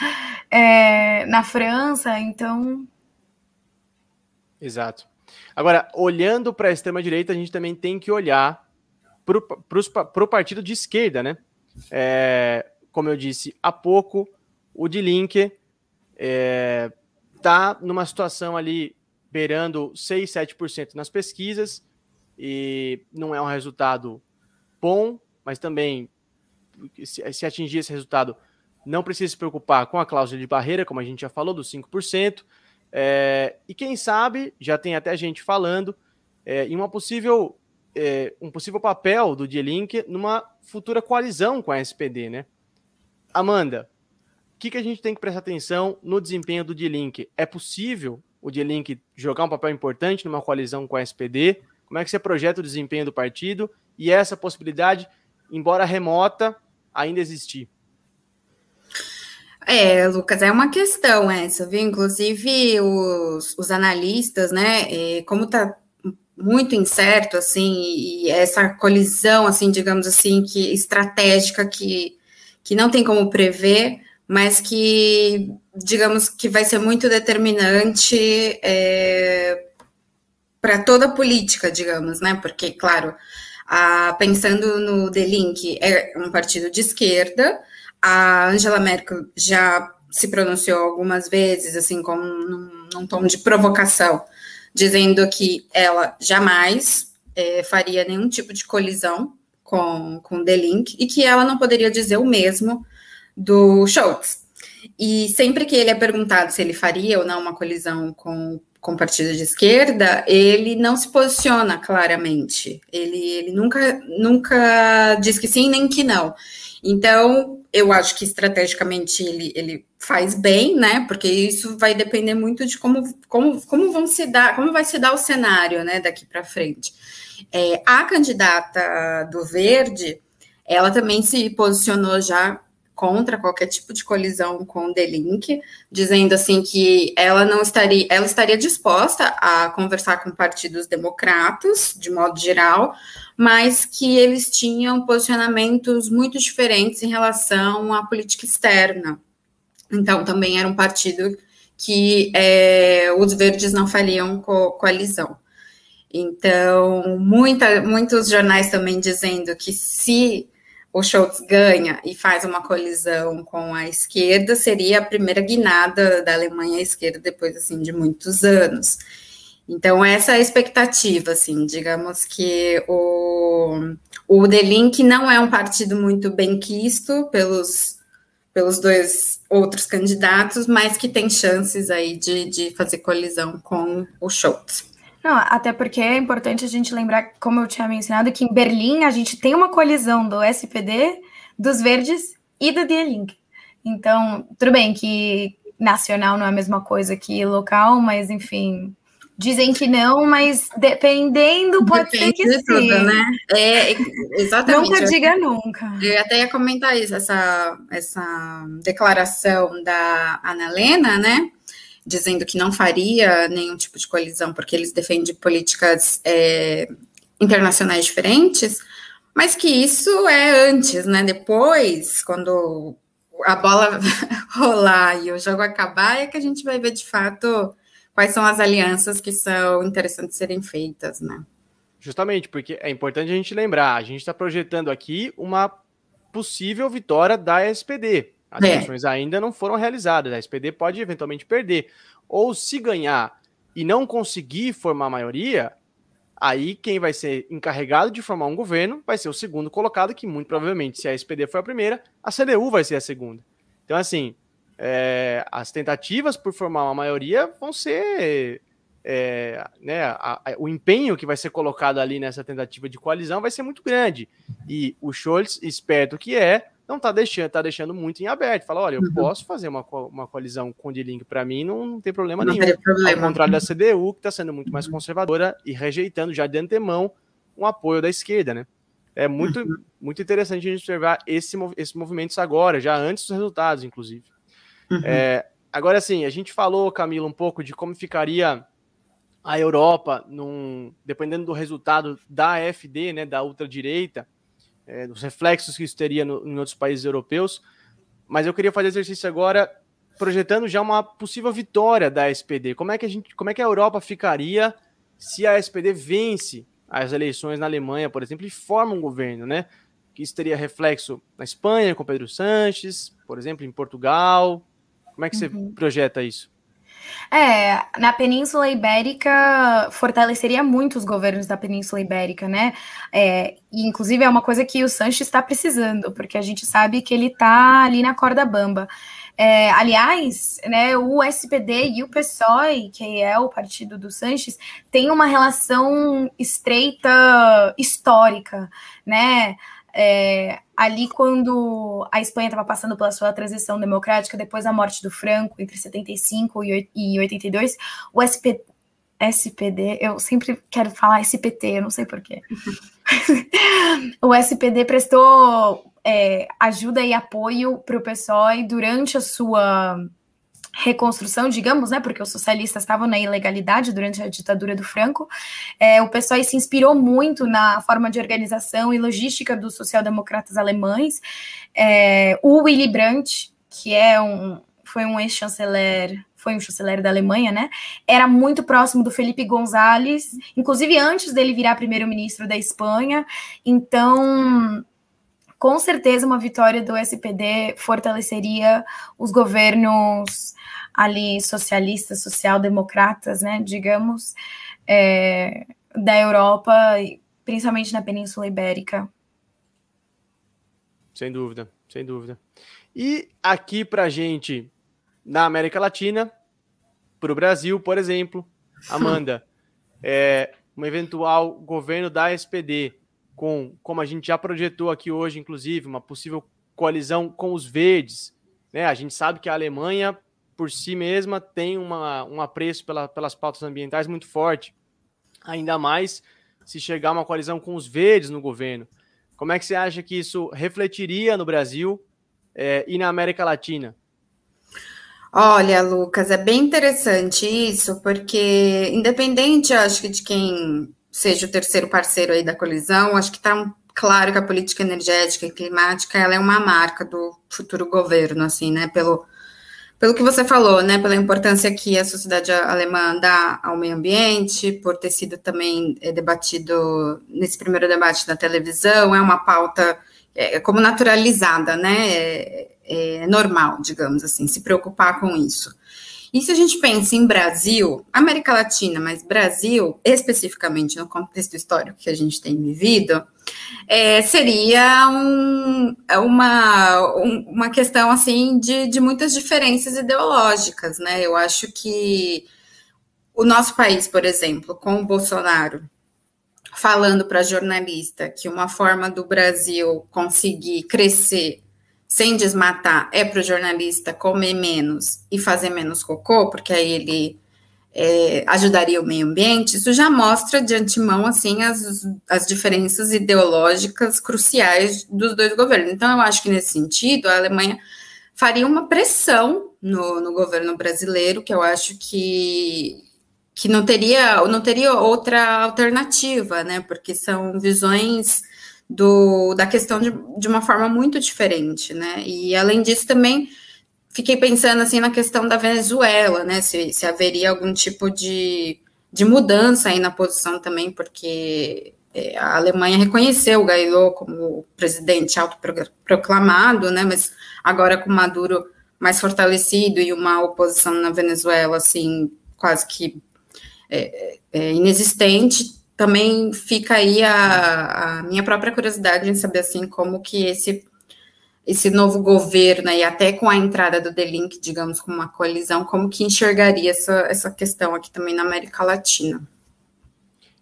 é, [laughs] na França, então. Exato. Agora, olhando para a extrema-direita, a gente também tem que olhar para o partido de esquerda, né? É, como eu disse há pouco, o de Link está é, tá numa situação ali beirando 6, 7% nas pesquisas e não é um resultado bom, mas também se, se atingir esse resultado, não precisa se preocupar com a cláusula de barreira, como a gente já falou, dos 5%. É, e quem sabe, já tem até gente falando, é, em uma possível, é, um possível papel do D-Link numa futura coalizão com a SPD, né? Amanda, o que, que a gente tem que prestar atenção no desempenho do D-Link? É possível o D-Link jogar um papel importante numa coalizão com a SPD? Como é que você projeta o desempenho do partido e essa possibilidade, embora remota, ainda existir? É, Lucas, é uma questão essa, viu? Inclusive, os, os analistas, né, é, como está muito incerto, assim, e essa colisão, assim, digamos assim, que estratégica que, que não tem como prever, mas que, digamos, que vai ser muito determinante é, para toda a política, digamos, né? Porque, claro, a, pensando no The Link, é um partido de esquerda, a Angela Merkel já se pronunciou algumas vezes, assim, como num, num tom de provocação, dizendo que ela jamais é, faria nenhum tipo de colisão com, com The Link e que ela não poderia dizer o mesmo do Schultz. E sempre que ele é perguntado se ele faria ou não uma colisão com com partido de esquerda, ele não se posiciona claramente. Ele, ele nunca, nunca diz que sim nem que não. Então, eu acho que estrategicamente ele, ele faz bem, né? Porque isso vai depender muito de como, como, como vão se dar, como vai se dar o cenário, né, daqui para frente. É, a candidata do Verde, ela também se posicionou já contra qualquer tipo de colisão com o Delink, dizendo assim que ela não estaria, ela estaria disposta a conversar com partidos democratas, de modo geral, mas que eles tinham posicionamentos muito diferentes em relação à política externa. Então, também era um partido que é, os verdes não fariam co coalizão. Então, muita, muitos jornais também dizendo que se o Schultz ganha e faz uma colisão com a esquerda, seria a primeira guinada da Alemanha à esquerda depois assim de muitos anos. Então essa é a expectativa, assim, digamos que o o Delink não é um partido muito bem quisto pelos pelos dois outros candidatos, mas que tem chances aí de, de fazer colisão com o Schultz. Não, até porque é importante a gente lembrar, como eu tinha mencionado, que em Berlim a gente tem uma colisão do SPD, dos Verdes e do Die Link. Então, tudo bem que nacional não é a mesma coisa que local, mas enfim, dizem que não, mas dependendo pode Depende ser que sim. Tudo, né? É, exatamente. Nunca diga nunca. Eu até ia comentar isso, essa, essa declaração da Ana Helena, né? Dizendo que não faria nenhum tipo de colisão, porque eles defendem políticas é, internacionais diferentes, mas que isso é antes, né? Depois, quando a bola [laughs] rolar e o jogo acabar, é que a gente vai ver de fato quais são as alianças que são interessantes serem feitas, né? Justamente, porque é importante a gente lembrar, a gente está projetando aqui uma possível vitória da SPD. As é. eleições ainda não foram realizadas, a SPD pode eventualmente perder. Ou se ganhar e não conseguir formar maioria, aí quem vai ser encarregado de formar um governo vai ser o segundo colocado, que muito provavelmente, se a SPD for a primeira, a CDU vai ser a segunda. Então, assim, é, as tentativas por formar uma maioria vão ser. É, né, a, a, o empenho que vai ser colocado ali nessa tentativa de coalizão vai ser muito grande. E o Scholz, esperto que é, não está deixando, tá deixando muito em aberto. Fala, olha, eu uhum. posso fazer uma, uma coalizão com o D-Link para mim, não, não, tem problema não nenhum. Problema. Ao contrário da CDU, que está sendo muito mais uhum. conservadora e rejeitando já de antemão um apoio da esquerda, né? É muito, uhum. muito interessante a gente observar esse, esse movimentos agora, já antes dos resultados, inclusive. Uhum. É, agora, sim, a gente falou, Camila, um pouco de como ficaria a Europa, num, dependendo do resultado da AfD, né, da ultradireita, é, dos reflexos que isso teria no, em outros países europeus. Mas eu queria fazer exercício agora projetando já uma possível vitória da SPD. Como é que a gente, como é que a Europa ficaria se a SPD vence as eleições na Alemanha, por exemplo, e forma um governo, né? Que isso teria reflexo na Espanha com Pedro Sanches, por exemplo, em Portugal. Como é que uhum. você projeta isso? É, na Península Ibérica fortaleceria muito os governos da Península Ibérica, né? É, e inclusive é uma coisa que o Sanches está precisando, porque a gente sabe que ele está ali na corda bamba. É, aliás, né, o SPD e o PSOE, que é o partido do Sanches, tem uma relação estreita histórica, né? É, ali quando a Espanha estava passando pela sua transição democrática, depois da morte do Franco, entre 75 e 82, o SP, SPD, eu sempre quero falar SPT, eu não sei porquê. [laughs] o SPD prestou é, ajuda e apoio para o PSOE durante a sua reconstrução, digamos, né, porque os socialistas estavam na ilegalidade durante a ditadura do Franco, é, o PSOE se inspirou muito na forma de organização e logística dos social-democratas alemães. É, o Willy Brandt, que é um, foi um ex-chanceler, foi um chanceler da Alemanha, né, era muito próximo do Felipe González, inclusive antes dele virar primeiro-ministro da Espanha, então com certeza uma vitória do SPD fortaleceria os governos ali socialistas, social-democratas, né, digamos, é, da Europa, principalmente na Península Ibérica. Sem dúvida, sem dúvida. E aqui para gente, na América Latina, para o Brasil, por exemplo, Amanda, [laughs] é, um eventual governo da SPD com, como a gente já projetou aqui hoje, inclusive, uma possível coalizão com os verdes. Né? A gente sabe que a Alemanha, por si mesma, tem uma, um apreço pela, pelas pautas ambientais muito forte. Ainda mais se chegar uma coalizão com os verdes no governo. Como é que você acha que isso refletiria no Brasil é, e na América Latina? Olha, Lucas, é bem interessante isso, porque independente, acho que de quem seja o terceiro parceiro aí da colisão, acho que está claro que a política energética e climática ela é uma marca do futuro governo, assim, né? Pelo, pelo que você falou, né? Pela importância que a sociedade alemã dá ao meio ambiente, por ter sido também é, debatido nesse primeiro debate na televisão, é uma pauta é, como naturalizada, né? É, é normal, digamos assim, se preocupar com isso. E se a gente pensa em Brasil, América Latina, mas Brasil, especificamente no contexto histórico que a gente tem vivido, é, seria um, uma, um, uma questão assim de, de muitas diferenças ideológicas, né? Eu acho que o nosso país, por exemplo, com o Bolsonaro, falando para jornalista que uma forma do Brasil conseguir crescer sem desmatar é para o jornalista comer menos e fazer menos cocô, porque aí ele é, ajudaria o meio ambiente, isso já mostra de antemão assim as, as diferenças ideológicas cruciais dos dois governos. Então, eu acho que nesse sentido a Alemanha faria uma pressão no, no governo brasileiro, que eu acho que, que não teria não teria outra alternativa, né? Porque são visões do, da questão de, de uma forma muito diferente, né? E além disso, também fiquei pensando assim na questão da Venezuela, né? Se, se haveria algum tipo de, de mudança aí na posição também, porque é, a Alemanha reconheceu o Guaidó como presidente autoproclamado, né? Mas agora com Maduro mais fortalecido e uma oposição na Venezuela assim quase que é, é, inexistente, também fica aí a, a, minha própria curiosidade em saber assim como que esse esse novo governo e até com a entrada do Delink, digamos, como uma coalizão, como que enxergaria essa, essa questão aqui também na América Latina?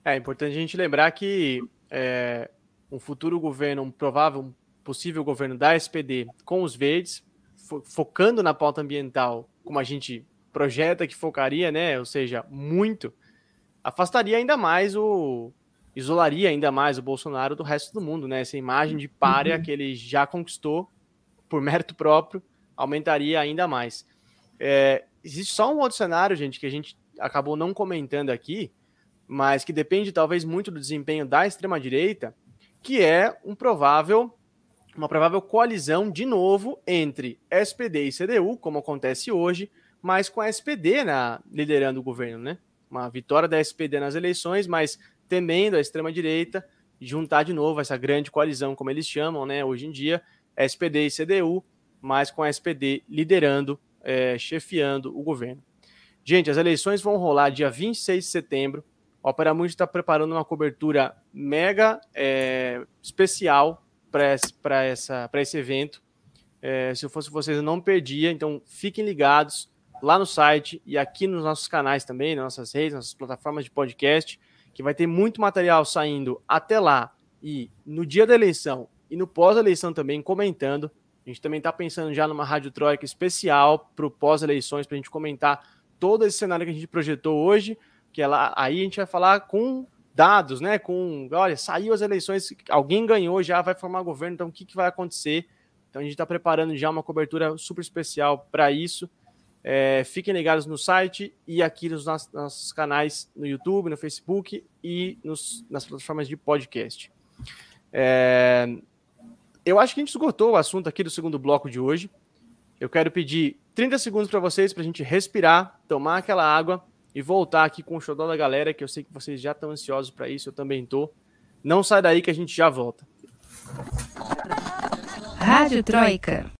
É importante a gente lembrar que é, um futuro governo, um provável, um possível governo da SPD com os verdes, fo focando na pauta ambiental, como a gente projeta que focaria, né? Ou seja, muito, afastaria ainda mais o. isolaria ainda mais o Bolsonaro do resto do mundo, né? Essa imagem de párea uhum. que ele já conquistou por mérito próprio aumentaria ainda mais. É, existe só um outro cenário, gente, que a gente acabou não comentando aqui, mas que depende talvez muito do desempenho da extrema-direita, que é um provável uma provável coalizão de novo entre SPD e CDU, como acontece hoje, mas com a SPD na, liderando o governo, né? Uma vitória da SPD nas eleições, mas temendo a extrema-direita juntar de novo essa grande coalizão, como eles chamam, né? Hoje em dia, SPD e CDU, mas com a SPD liderando, é, chefiando o governo. Gente, as eleições vão rolar dia 26 de setembro. O Opera Mundi está preparando uma cobertura mega é, especial para esse evento. É, se eu fosse vocês, eu não perdia. Então, fiquem ligados lá no site e aqui nos nossos canais também, nas nossas redes, nas nossas plataformas de podcast, que vai ter muito material saindo até lá e no dia da eleição e no pós-eleição também comentando. A gente também está pensando já numa Rádio Troika especial para o pós-eleições, para a gente comentar todo esse cenário que a gente projetou hoje, que aí a gente vai falar com dados, né? Com, olha, saiu as eleições, alguém ganhou, já vai formar governo, então o que, que vai acontecer? Então a gente está preparando já uma cobertura super especial para isso. É, fiquem ligados no site e aqui nos nossos canais no YouTube, no Facebook e nos, nas plataformas de podcast. É, eu acho que a gente esgotou o assunto aqui do segundo bloco de hoje. Eu quero pedir 30 segundos para vocês para a gente respirar, tomar aquela água e voltar aqui com o show da galera, que eu sei que vocês já estão ansiosos para isso, eu também tô. Não sai daí que a gente já volta. Rádio Troika.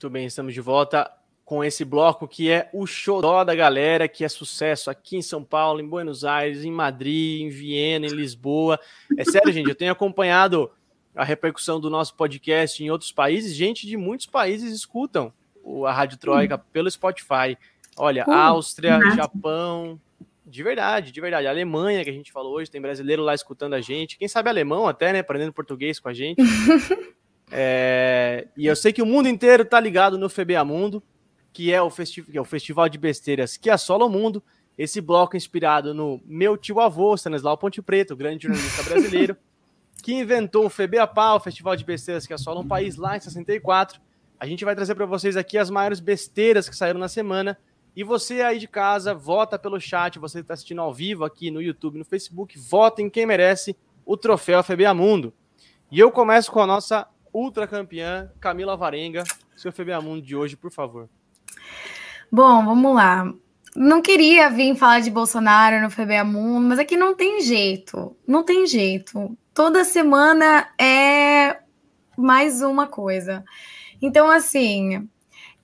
Muito bem, estamos de volta com esse bloco que é o show da galera, que é sucesso aqui em São Paulo, em Buenos Aires, em Madrid, em Viena, em Lisboa. É sério, gente, eu tenho acompanhado a repercussão do nosso podcast em outros países. Gente de muitos países escutam a Rádio Troika hum. pelo Spotify. Olha, hum, Áustria, Japão, de verdade, de verdade. A Alemanha, que a gente falou hoje, tem brasileiro lá escutando a gente. Quem sabe alemão até, né? Aprendendo português com a gente. [laughs] é... E eu sei que o mundo inteiro tá ligado no FBA Mundo, que é o, que é o festival de besteiras que assola o mundo. Esse bloco inspirado no meu tio avô, Stanislau Ponte Preto, grande jornalista brasileiro, [laughs] que inventou o FBA Pau, o festival de besteiras que assola um país lá em 64 a gente vai trazer para vocês aqui as maiores besteiras que saíram na semana. E você aí de casa, vota pelo chat, você que está assistindo ao vivo aqui no YouTube, no Facebook, vota em quem merece o troféu FBA Mundo. E eu começo com a nossa ultra campeã, Camila Varenga. Seu FBA Mundo de hoje, por favor. Bom, vamos lá. Não queria vir falar de Bolsonaro no FBA Mundo, mas aqui não tem jeito. Não tem jeito. Toda semana é mais uma coisa. Então, assim,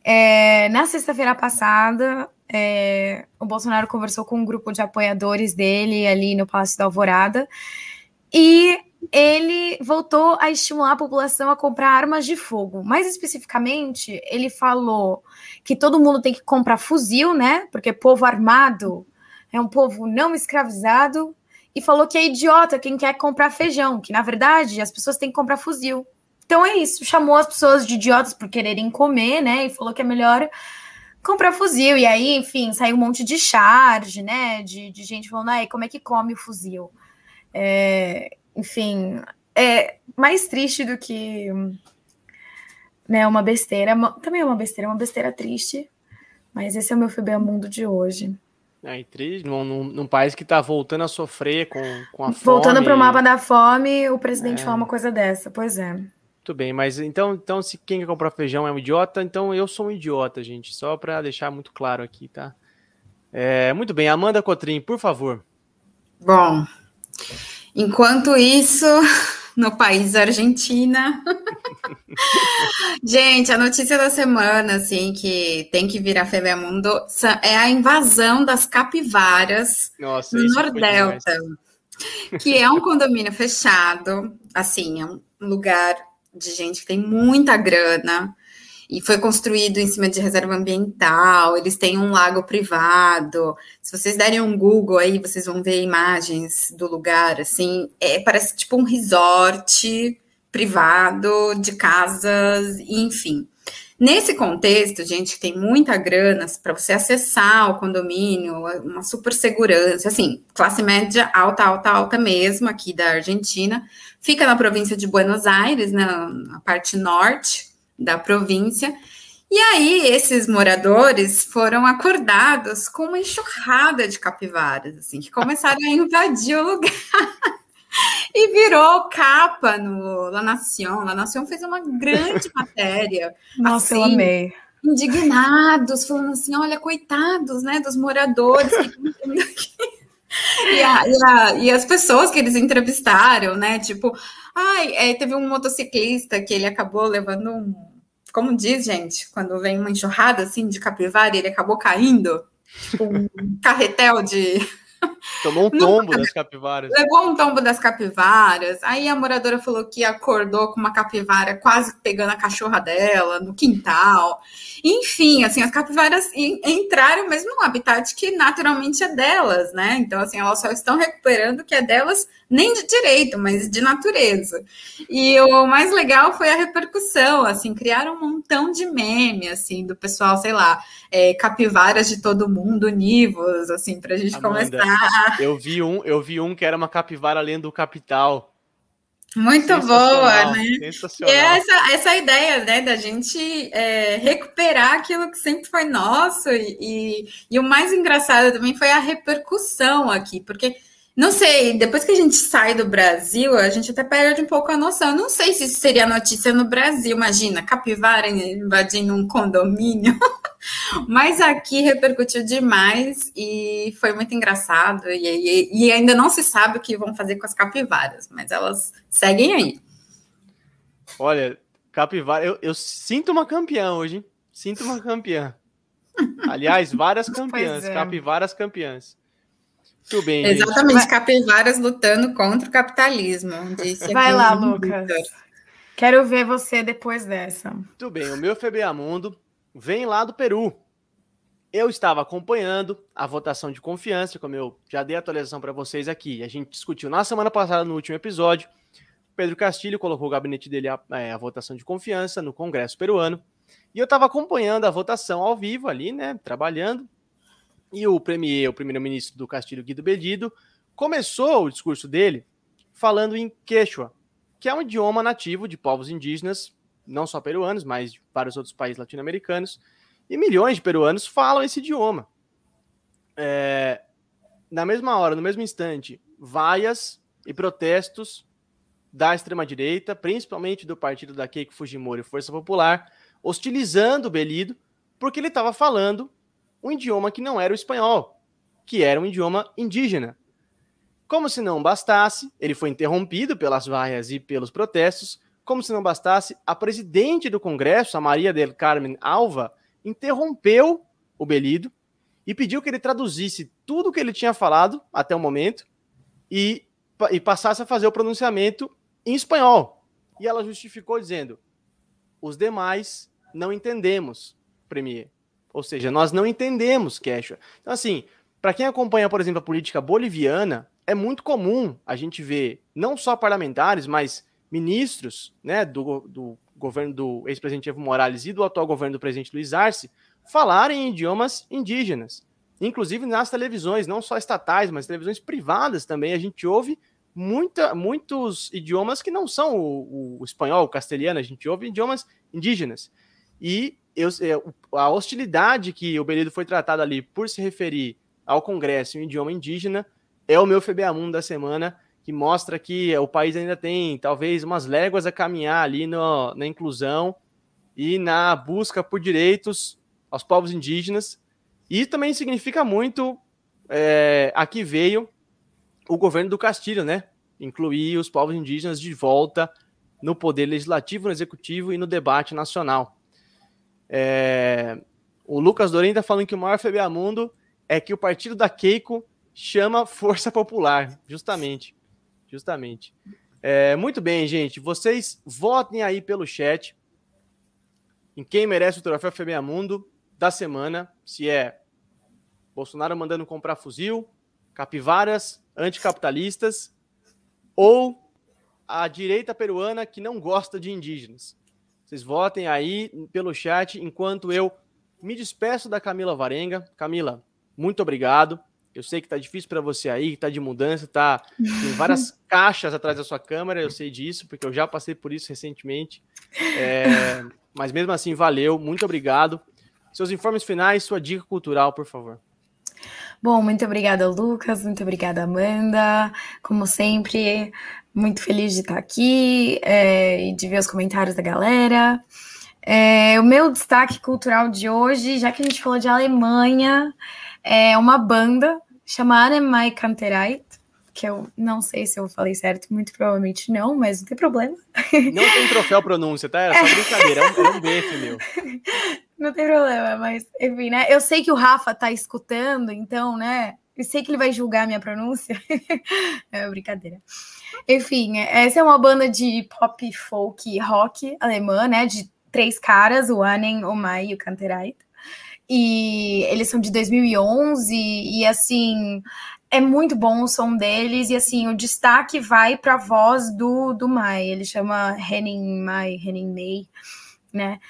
é, na sexta-feira passada, é, o Bolsonaro conversou com um grupo de apoiadores dele ali no Palácio da Alvorada e ele voltou a estimular a população a comprar armas de fogo. Mais especificamente, ele falou que todo mundo tem que comprar fuzil, né? Porque povo armado é um povo não escravizado. E falou que é idiota quem quer comprar feijão, que na verdade as pessoas têm que comprar fuzil. Então é isso, chamou as pessoas de idiotas por quererem comer, né? E falou que é melhor comprar fuzil. E aí, enfim, saiu um monte de charge, né? De, de gente falando, ai, como é que come o fuzil? É, enfim, é mais triste do que né, uma besteira. Também é uma besteira, é uma besteira triste. Mas esse é o meu FBA Mundo de hoje. É, triste, num, num, num, país que está voltando a sofrer com, com a voltando fome. Voltando para o mapa da fome, o presidente é. fala uma coisa dessa, pois é. Muito bem, mas então, então se quem quer comprar feijão é um idiota, então eu sou um idiota, gente. Só para deixar muito claro aqui, tá? É, muito bem, Amanda Cotrim, por favor. Bom, enquanto isso, [laughs] no país Argentina. [laughs] Gente, a notícia da semana, assim, que tem que virar Mundo é a invasão das capivaras Nossa, no Nordelta, que é um condomínio fechado, assim, é um lugar de gente que tem muita grana e foi construído em cima de reserva ambiental, eles têm um lago privado. Se vocês derem um Google aí, vocês vão ver imagens do lugar, assim, é, parece tipo um resort privado de casas, enfim. Nesse contexto, gente, tem muita grana para você acessar o condomínio, uma super segurança, assim, classe média alta, alta, alta mesmo, aqui da Argentina. Fica na província de Buenos Aires, na, na parte norte da província. E aí, esses moradores foram acordados com uma enxurrada de capivaras, assim, que começaram a invadir o lugar. [laughs] e virou capa no La Nación. La Nación fez uma grande matéria. Nossa, assim, eu amei. Indignados, falando assim: olha, coitados, né, dos moradores [laughs] E, a, e, a, e, as pessoas que eles entrevistaram, né? Tipo, ai, é, teve um motociclista que ele acabou levando um. Como diz, gente, quando vem uma enxurrada assim de capivara, ele acabou caindo, tipo um [laughs] carretel de Tomou um [laughs] tombo das capivaras. Levou um tombo das capivaras. Aí a moradora falou que acordou com uma capivara quase pegando a cachorra dela no quintal. Enfim, assim, as capivaras entraram mesmo no habitat que naturalmente é delas, né? Então, assim, elas só estão recuperando o que é delas, nem de direito, mas de natureza. E o mais legal foi a repercussão, assim, criaram um montão de meme, assim, do pessoal, sei lá, é, capivaras de todo mundo, univos, assim, pra gente Amanda, começar. Eu vi um, eu vi um que era uma capivara lendo o capital. Muito boa, né? E é essa, essa ideia, né, da gente é, recuperar aquilo que sempre foi nosso, e, e, e o mais engraçado também foi a repercussão aqui, porque não sei, depois que a gente sai do Brasil, a gente até perde um pouco a noção. Eu não sei se isso seria notícia no Brasil, imagina, capivara invadindo um condomínio. [laughs] Mas aqui repercutiu demais e foi muito engraçado. E, e, e, ainda não se sabe o que vão fazer com as capivaras, mas elas seguem aí. Olha, capivara, eu, eu sinto uma campeã hoje, hein? Sinto uma campeã. [laughs] Aliás, várias campeãs, é. capivaras campeãs. Muito bem. Exatamente, gente. capivaras lutando contra o capitalismo. Vai lá, Lucas. Quero ver você depois dessa. Muito bem, o meu FBA Mundo vem lá do Peru. Eu estava acompanhando a votação de confiança, como eu já dei a atualização para vocês aqui. A gente discutiu na semana passada, no último episódio. Pedro Castilho colocou o gabinete dele a, é, a votação de confiança no Congresso peruano. E eu estava acompanhando a votação ao vivo ali, né? Trabalhando. E o premier, o primeiro-ministro do Castilho, Guido Bedido, começou o discurso dele falando em Quechua, que é um idioma nativo de povos indígenas, não só peruanos, mas de vários outros países latino-americanos, e milhões de peruanos falam esse idioma. É, na mesma hora, no mesmo instante, vaias e protestos da extrema-direita, principalmente do partido da Keiko Fujimori, Força Popular, hostilizando o Belido, porque ele estava falando um idioma que não era o espanhol, que era um idioma indígena. Como se não bastasse, ele foi interrompido pelas vaias e pelos protestos. Como se não bastasse, a presidente do Congresso, a Maria del Carmen Alva, interrompeu o Belido e pediu que ele traduzisse tudo o que ele tinha falado até o momento e, e passasse a fazer o pronunciamento em espanhol. E ela justificou dizendo: os demais não entendemos, Premier. Ou seja, nós não entendemos Quechua. Então, assim, para quem acompanha, por exemplo, a política boliviana, é muito comum a gente ver não só parlamentares, mas ministros né, do, do governo do ex-presidente Evo Morales e do atual governo do presidente Luiz Arce falarem em idiomas indígenas. Inclusive nas televisões, não só estatais, mas televisões privadas também, a gente ouve muita, muitos idiomas que não são o, o espanhol, o castelhano, a gente ouve idiomas indígenas. E eu, a hostilidade que o Belido foi tratado ali por se referir ao Congresso em idioma indígena é o meu FBA da semana, que mostra que o país ainda tem talvez umas léguas a caminhar ali no, na inclusão e na busca por direitos aos povos indígenas. E também significa muito é, aqui veio o governo do Castilho, né? Incluir os povos indígenas de volta no poder legislativo, no executivo e no debate nacional. É, o Lucas Dorim está falando que o maior FBA Mundo é que o partido da Keiko chama Força Popular, justamente justamente. É, muito bem, gente. Vocês votem aí pelo chat em quem merece o troféu FBA Mundo da semana. Se é Bolsonaro mandando comprar fuzil, capivaras anticapitalistas ou a direita peruana que não gosta de indígenas. Vocês votem aí pelo chat enquanto eu me despeço da Camila Varenga. Camila, muito obrigado. Eu sei que tá difícil para você aí, tá de mudança, tá tem várias [laughs] caixas atrás da sua câmera, eu sei disso, porque eu já passei por isso recentemente. É, mas mesmo assim, valeu, muito obrigado. Seus informes finais, sua dica cultural, por favor. Bom, muito obrigada, Lucas, muito obrigada, Amanda. Como sempre, muito feliz de estar aqui é, e de ver os comentários da galera. É, o meu destaque cultural de hoje, já que a gente falou de Alemanha, é uma banda chamada My Kantereit, que eu não sei se eu falei certo, muito provavelmente não, mas não tem problema. Não tem troféu pronúncia, tá? Era só brincadeira, era um, [laughs] BF meu. Não tem problema, mas enfim, né? Eu sei que o Rafa tá escutando, então, né? Eu sei que ele vai julgar a minha pronúncia. [laughs] é brincadeira. Enfim, essa é uma banda de pop, folk, rock alemã, né? De três caras, o Anen, o Mai e o Kantereit e eles são de 2011 e assim é muito bom o som deles e assim o destaque vai para a voz do do Mai, ele chama Henning Mai, Henning May, né?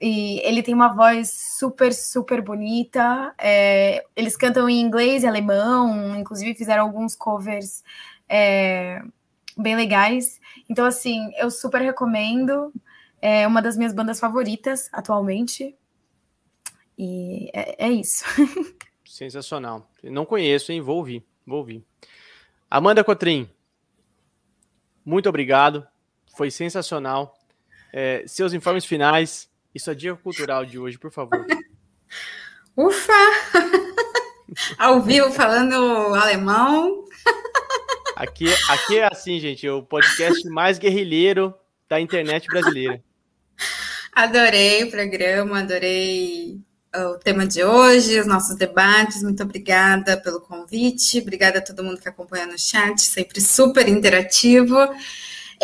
E ele tem uma voz super, super bonita. É, eles cantam em inglês e alemão, inclusive fizeram alguns covers é, bem legais. Então, assim, eu super recomendo. É uma das minhas bandas favoritas atualmente. E é, é isso. [laughs] Sensacional. Não conheço, hein? Vou ouvir. Vou ouvir. Amanda Cotrim, muito obrigado. Foi sensacional. É, seus informes finais e sua dica cultural de hoje, por favor. [laughs] Ufa! [laughs] Ao vivo falando alemão. [laughs] Aqui, aqui é assim, gente, o podcast mais guerrilheiro da internet brasileira. Adorei o programa, adorei o tema de hoje, os nossos debates. Muito obrigada pelo convite, obrigada a todo mundo que acompanha no chat, sempre super interativo.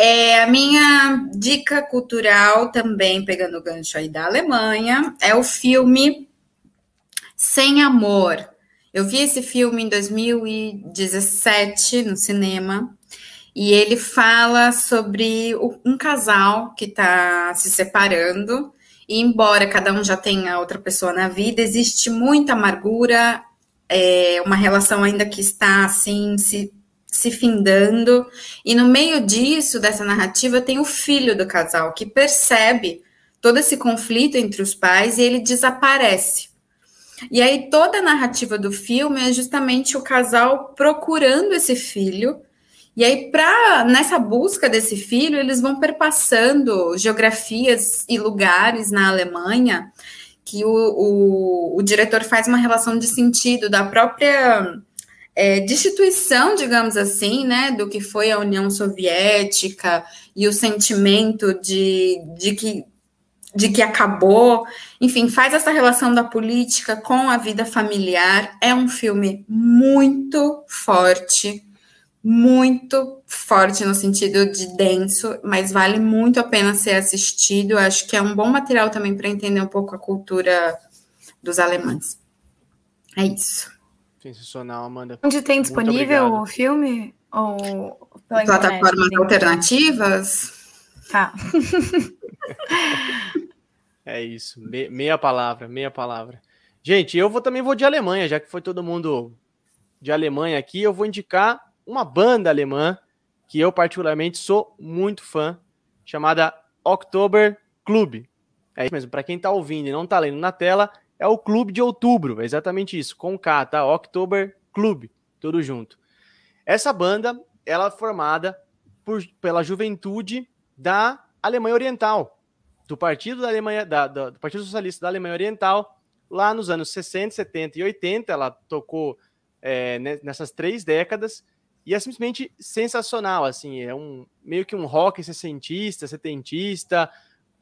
É, a minha dica cultural, também pegando o gancho aí da Alemanha, é o filme Sem Amor. Eu vi esse filme em 2017 no cinema e ele fala sobre um casal que está se separando e embora cada um já tenha outra pessoa na vida, existe muita amargura, é, uma relação ainda que está assim se, se findando. E no meio disso, dessa narrativa, tem o filho do casal que percebe todo esse conflito entre os pais e ele desaparece. E aí toda a narrativa do filme é justamente o casal procurando esse filho e aí, pra, nessa busca desse filho, eles vão perpassando geografias e lugares na Alemanha que o, o, o diretor faz uma relação de sentido da própria é, destituição, digamos assim, né, do que foi a União Soviética e o sentimento de, de que de que acabou, enfim, faz essa relação da política com a vida familiar. É um filme muito forte, muito forte no sentido de denso, mas vale muito a pena ser assistido. Acho que é um bom material também para entender um pouco a cultura dos alemães. É isso. Sensacional, Amanda. Onde tem disponível o filme? Ou plataformas alternativas? Tá. [laughs] é isso, me, meia palavra, meia palavra. Gente, eu vou também vou de Alemanha, já que foi todo mundo de Alemanha aqui, eu vou indicar uma banda alemã que eu particularmente sou muito fã, chamada October Club. É isso mesmo, para quem está ouvindo e não está lendo na tela, é o Clube de Outubro, é exatamente isso, com K, tá? October Club, tudo junto. Essa banda, ela é formada por, pela juventude da Alemanha Oriental, do Partido da Alemanha, da, da, do Partido Socialista da Alemanha Oriental, lá nos anos 60, 70 e 80, ela tocou é, nessas três décadas e é simplesmente sensacional, assim, é um meio que um rock sessentista, setentista,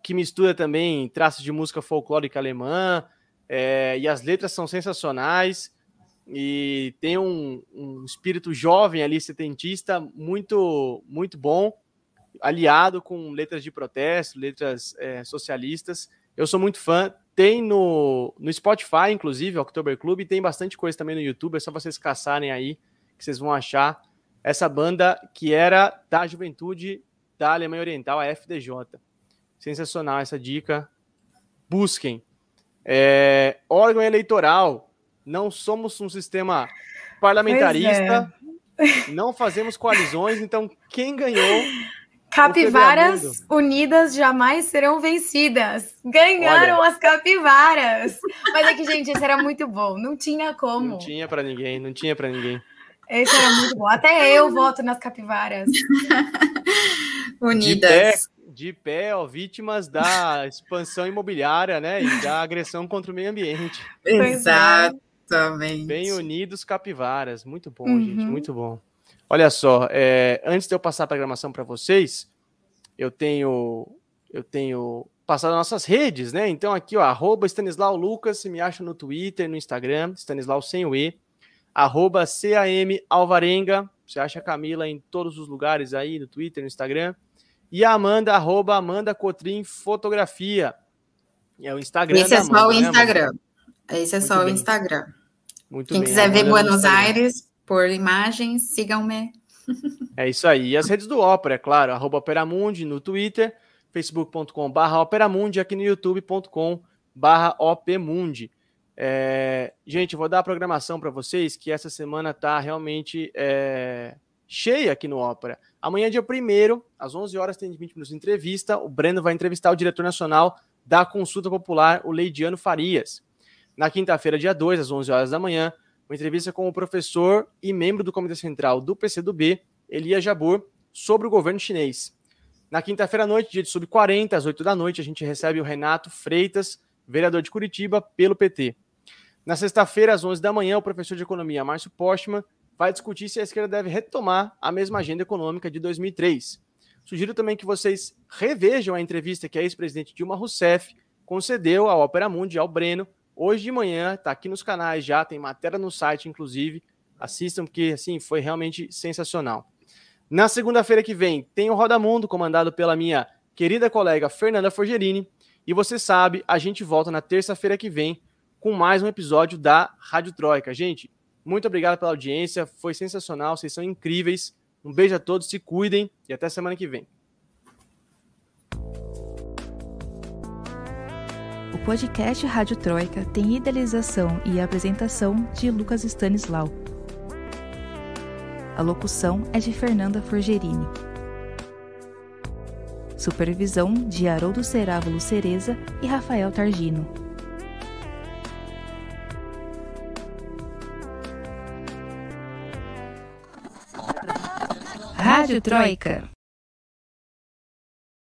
que mistura também traços de música folclórica alemã, é, e as letras são sensacionais, e tem um, um, espírito jovem ali, setentista, muito, muito bom, aliado com letras de protesto, letras é, socialistas. Eu sou muito fã. Tem no, no Spotify, inclusive, October Club, e tem bastante coisa também no YouTube, é só vocês caçarem aí, que vocês vão achar essa banda que era da juventude da Alemanha Oriental, a FDJ. Sensacional essa dica. Busquem. É, órgão eleitoral. Não somos um sistema parlamentarista. É. Não fazemos coalizões. Então, quem ganhou. Capivaras unidas jamais serão vencidas. Ganharam Olha. as capivaras. Mas é que, gente, isso era muito bom. Não tinha como. Não tinha para ninguém. Não tinha para ninguém. Esse era muito bom. Até eu voto nas capivaras. [laughs] Unidas. De pé, ó, vítimas da expansão imobiliária, né? E da agressão contra o meio ambiente. É. Exatamente. Bem unidos, capivaras. Muito bom, uhum. gente, muito bom. Olha só, é, antes de eu passar a programação para vocês, eu tenho eu tenho passado nossas redes, né? Então aqui, ó, arroba Stanislau Lucas, me acha no Twitter, no Instagram, Stanislau sem o E arroba CAM Alvarenga. Você acha a Camila em todos os lugares aí, no Twitter, no Instagram. E a Amanda, arroba Amanda Cotrim Fotografia. É o Instagram. Esse é só o né, Instagram. Né, Esse é só o Instagram. Muito Quem bem. quiser ver Buenos Aires por imagens, sigam-me. [laughs] É isso aí. E as redes do Ópera, é claro, arroba Operamundi no Twitter, facebook.com barra Operamundi, aqui no youtube.com barra Opmundi. É, gente, vou dar a programação para vocês que essa semana está realmente é, cheia aqui no Ópera. Amanhã, dia 1 às 11 horas, tem 20 minutos de entrevista. O Breno vai entrevistar o diretor nacional da Consulta Popular, o Leidiano Farias. Na quinta-feira, dia 2, às 11 horas da manhã, uma entrevista com o professor e membro do Comitê Central do PCdoB, Elia Jabur, sobre o governo chinês. Na quinta-feira à noite, dia de sub-40, às 8 da noite, a gente recebe o Renato Freitas, vereador de Curitiba, pelo PT. Na sexta-feira, às 11 da manhã, o professor de economia Márcio Postman vai discutir se a esquerda deve retomar a mesma agenda econômica de 2003. Sugiro também que vocês revejam a entrevista que a ex-presidente Dilma Rousseff concedeu ao Opera Mundi, ao Breno, hoje de manhã, está aqui nos canais já, tem matéria no site, inclusive. Assistam, porque assim foi realmente sensacional. Na segunda-feira que vem, tem o Roda Mundo, comandado pela minha querida colega Fernanda Forgerini. E você sabe, a gente volta na terça-feira que vem com mais um episódio da Rádio Troika. Gente, muito obrigado pela audiência, foi sensacional, vocês são incríveis. Um beijo a todos, se cuidem e até semana que vem. O podcast Rádio Troika tem idealização e apresentação de Lucas Stanislau. A locução é de Fernanda Forgerini. Supervisão de Haroldo Cerávulo Cereza e Rafael Targino. Rádio Troika.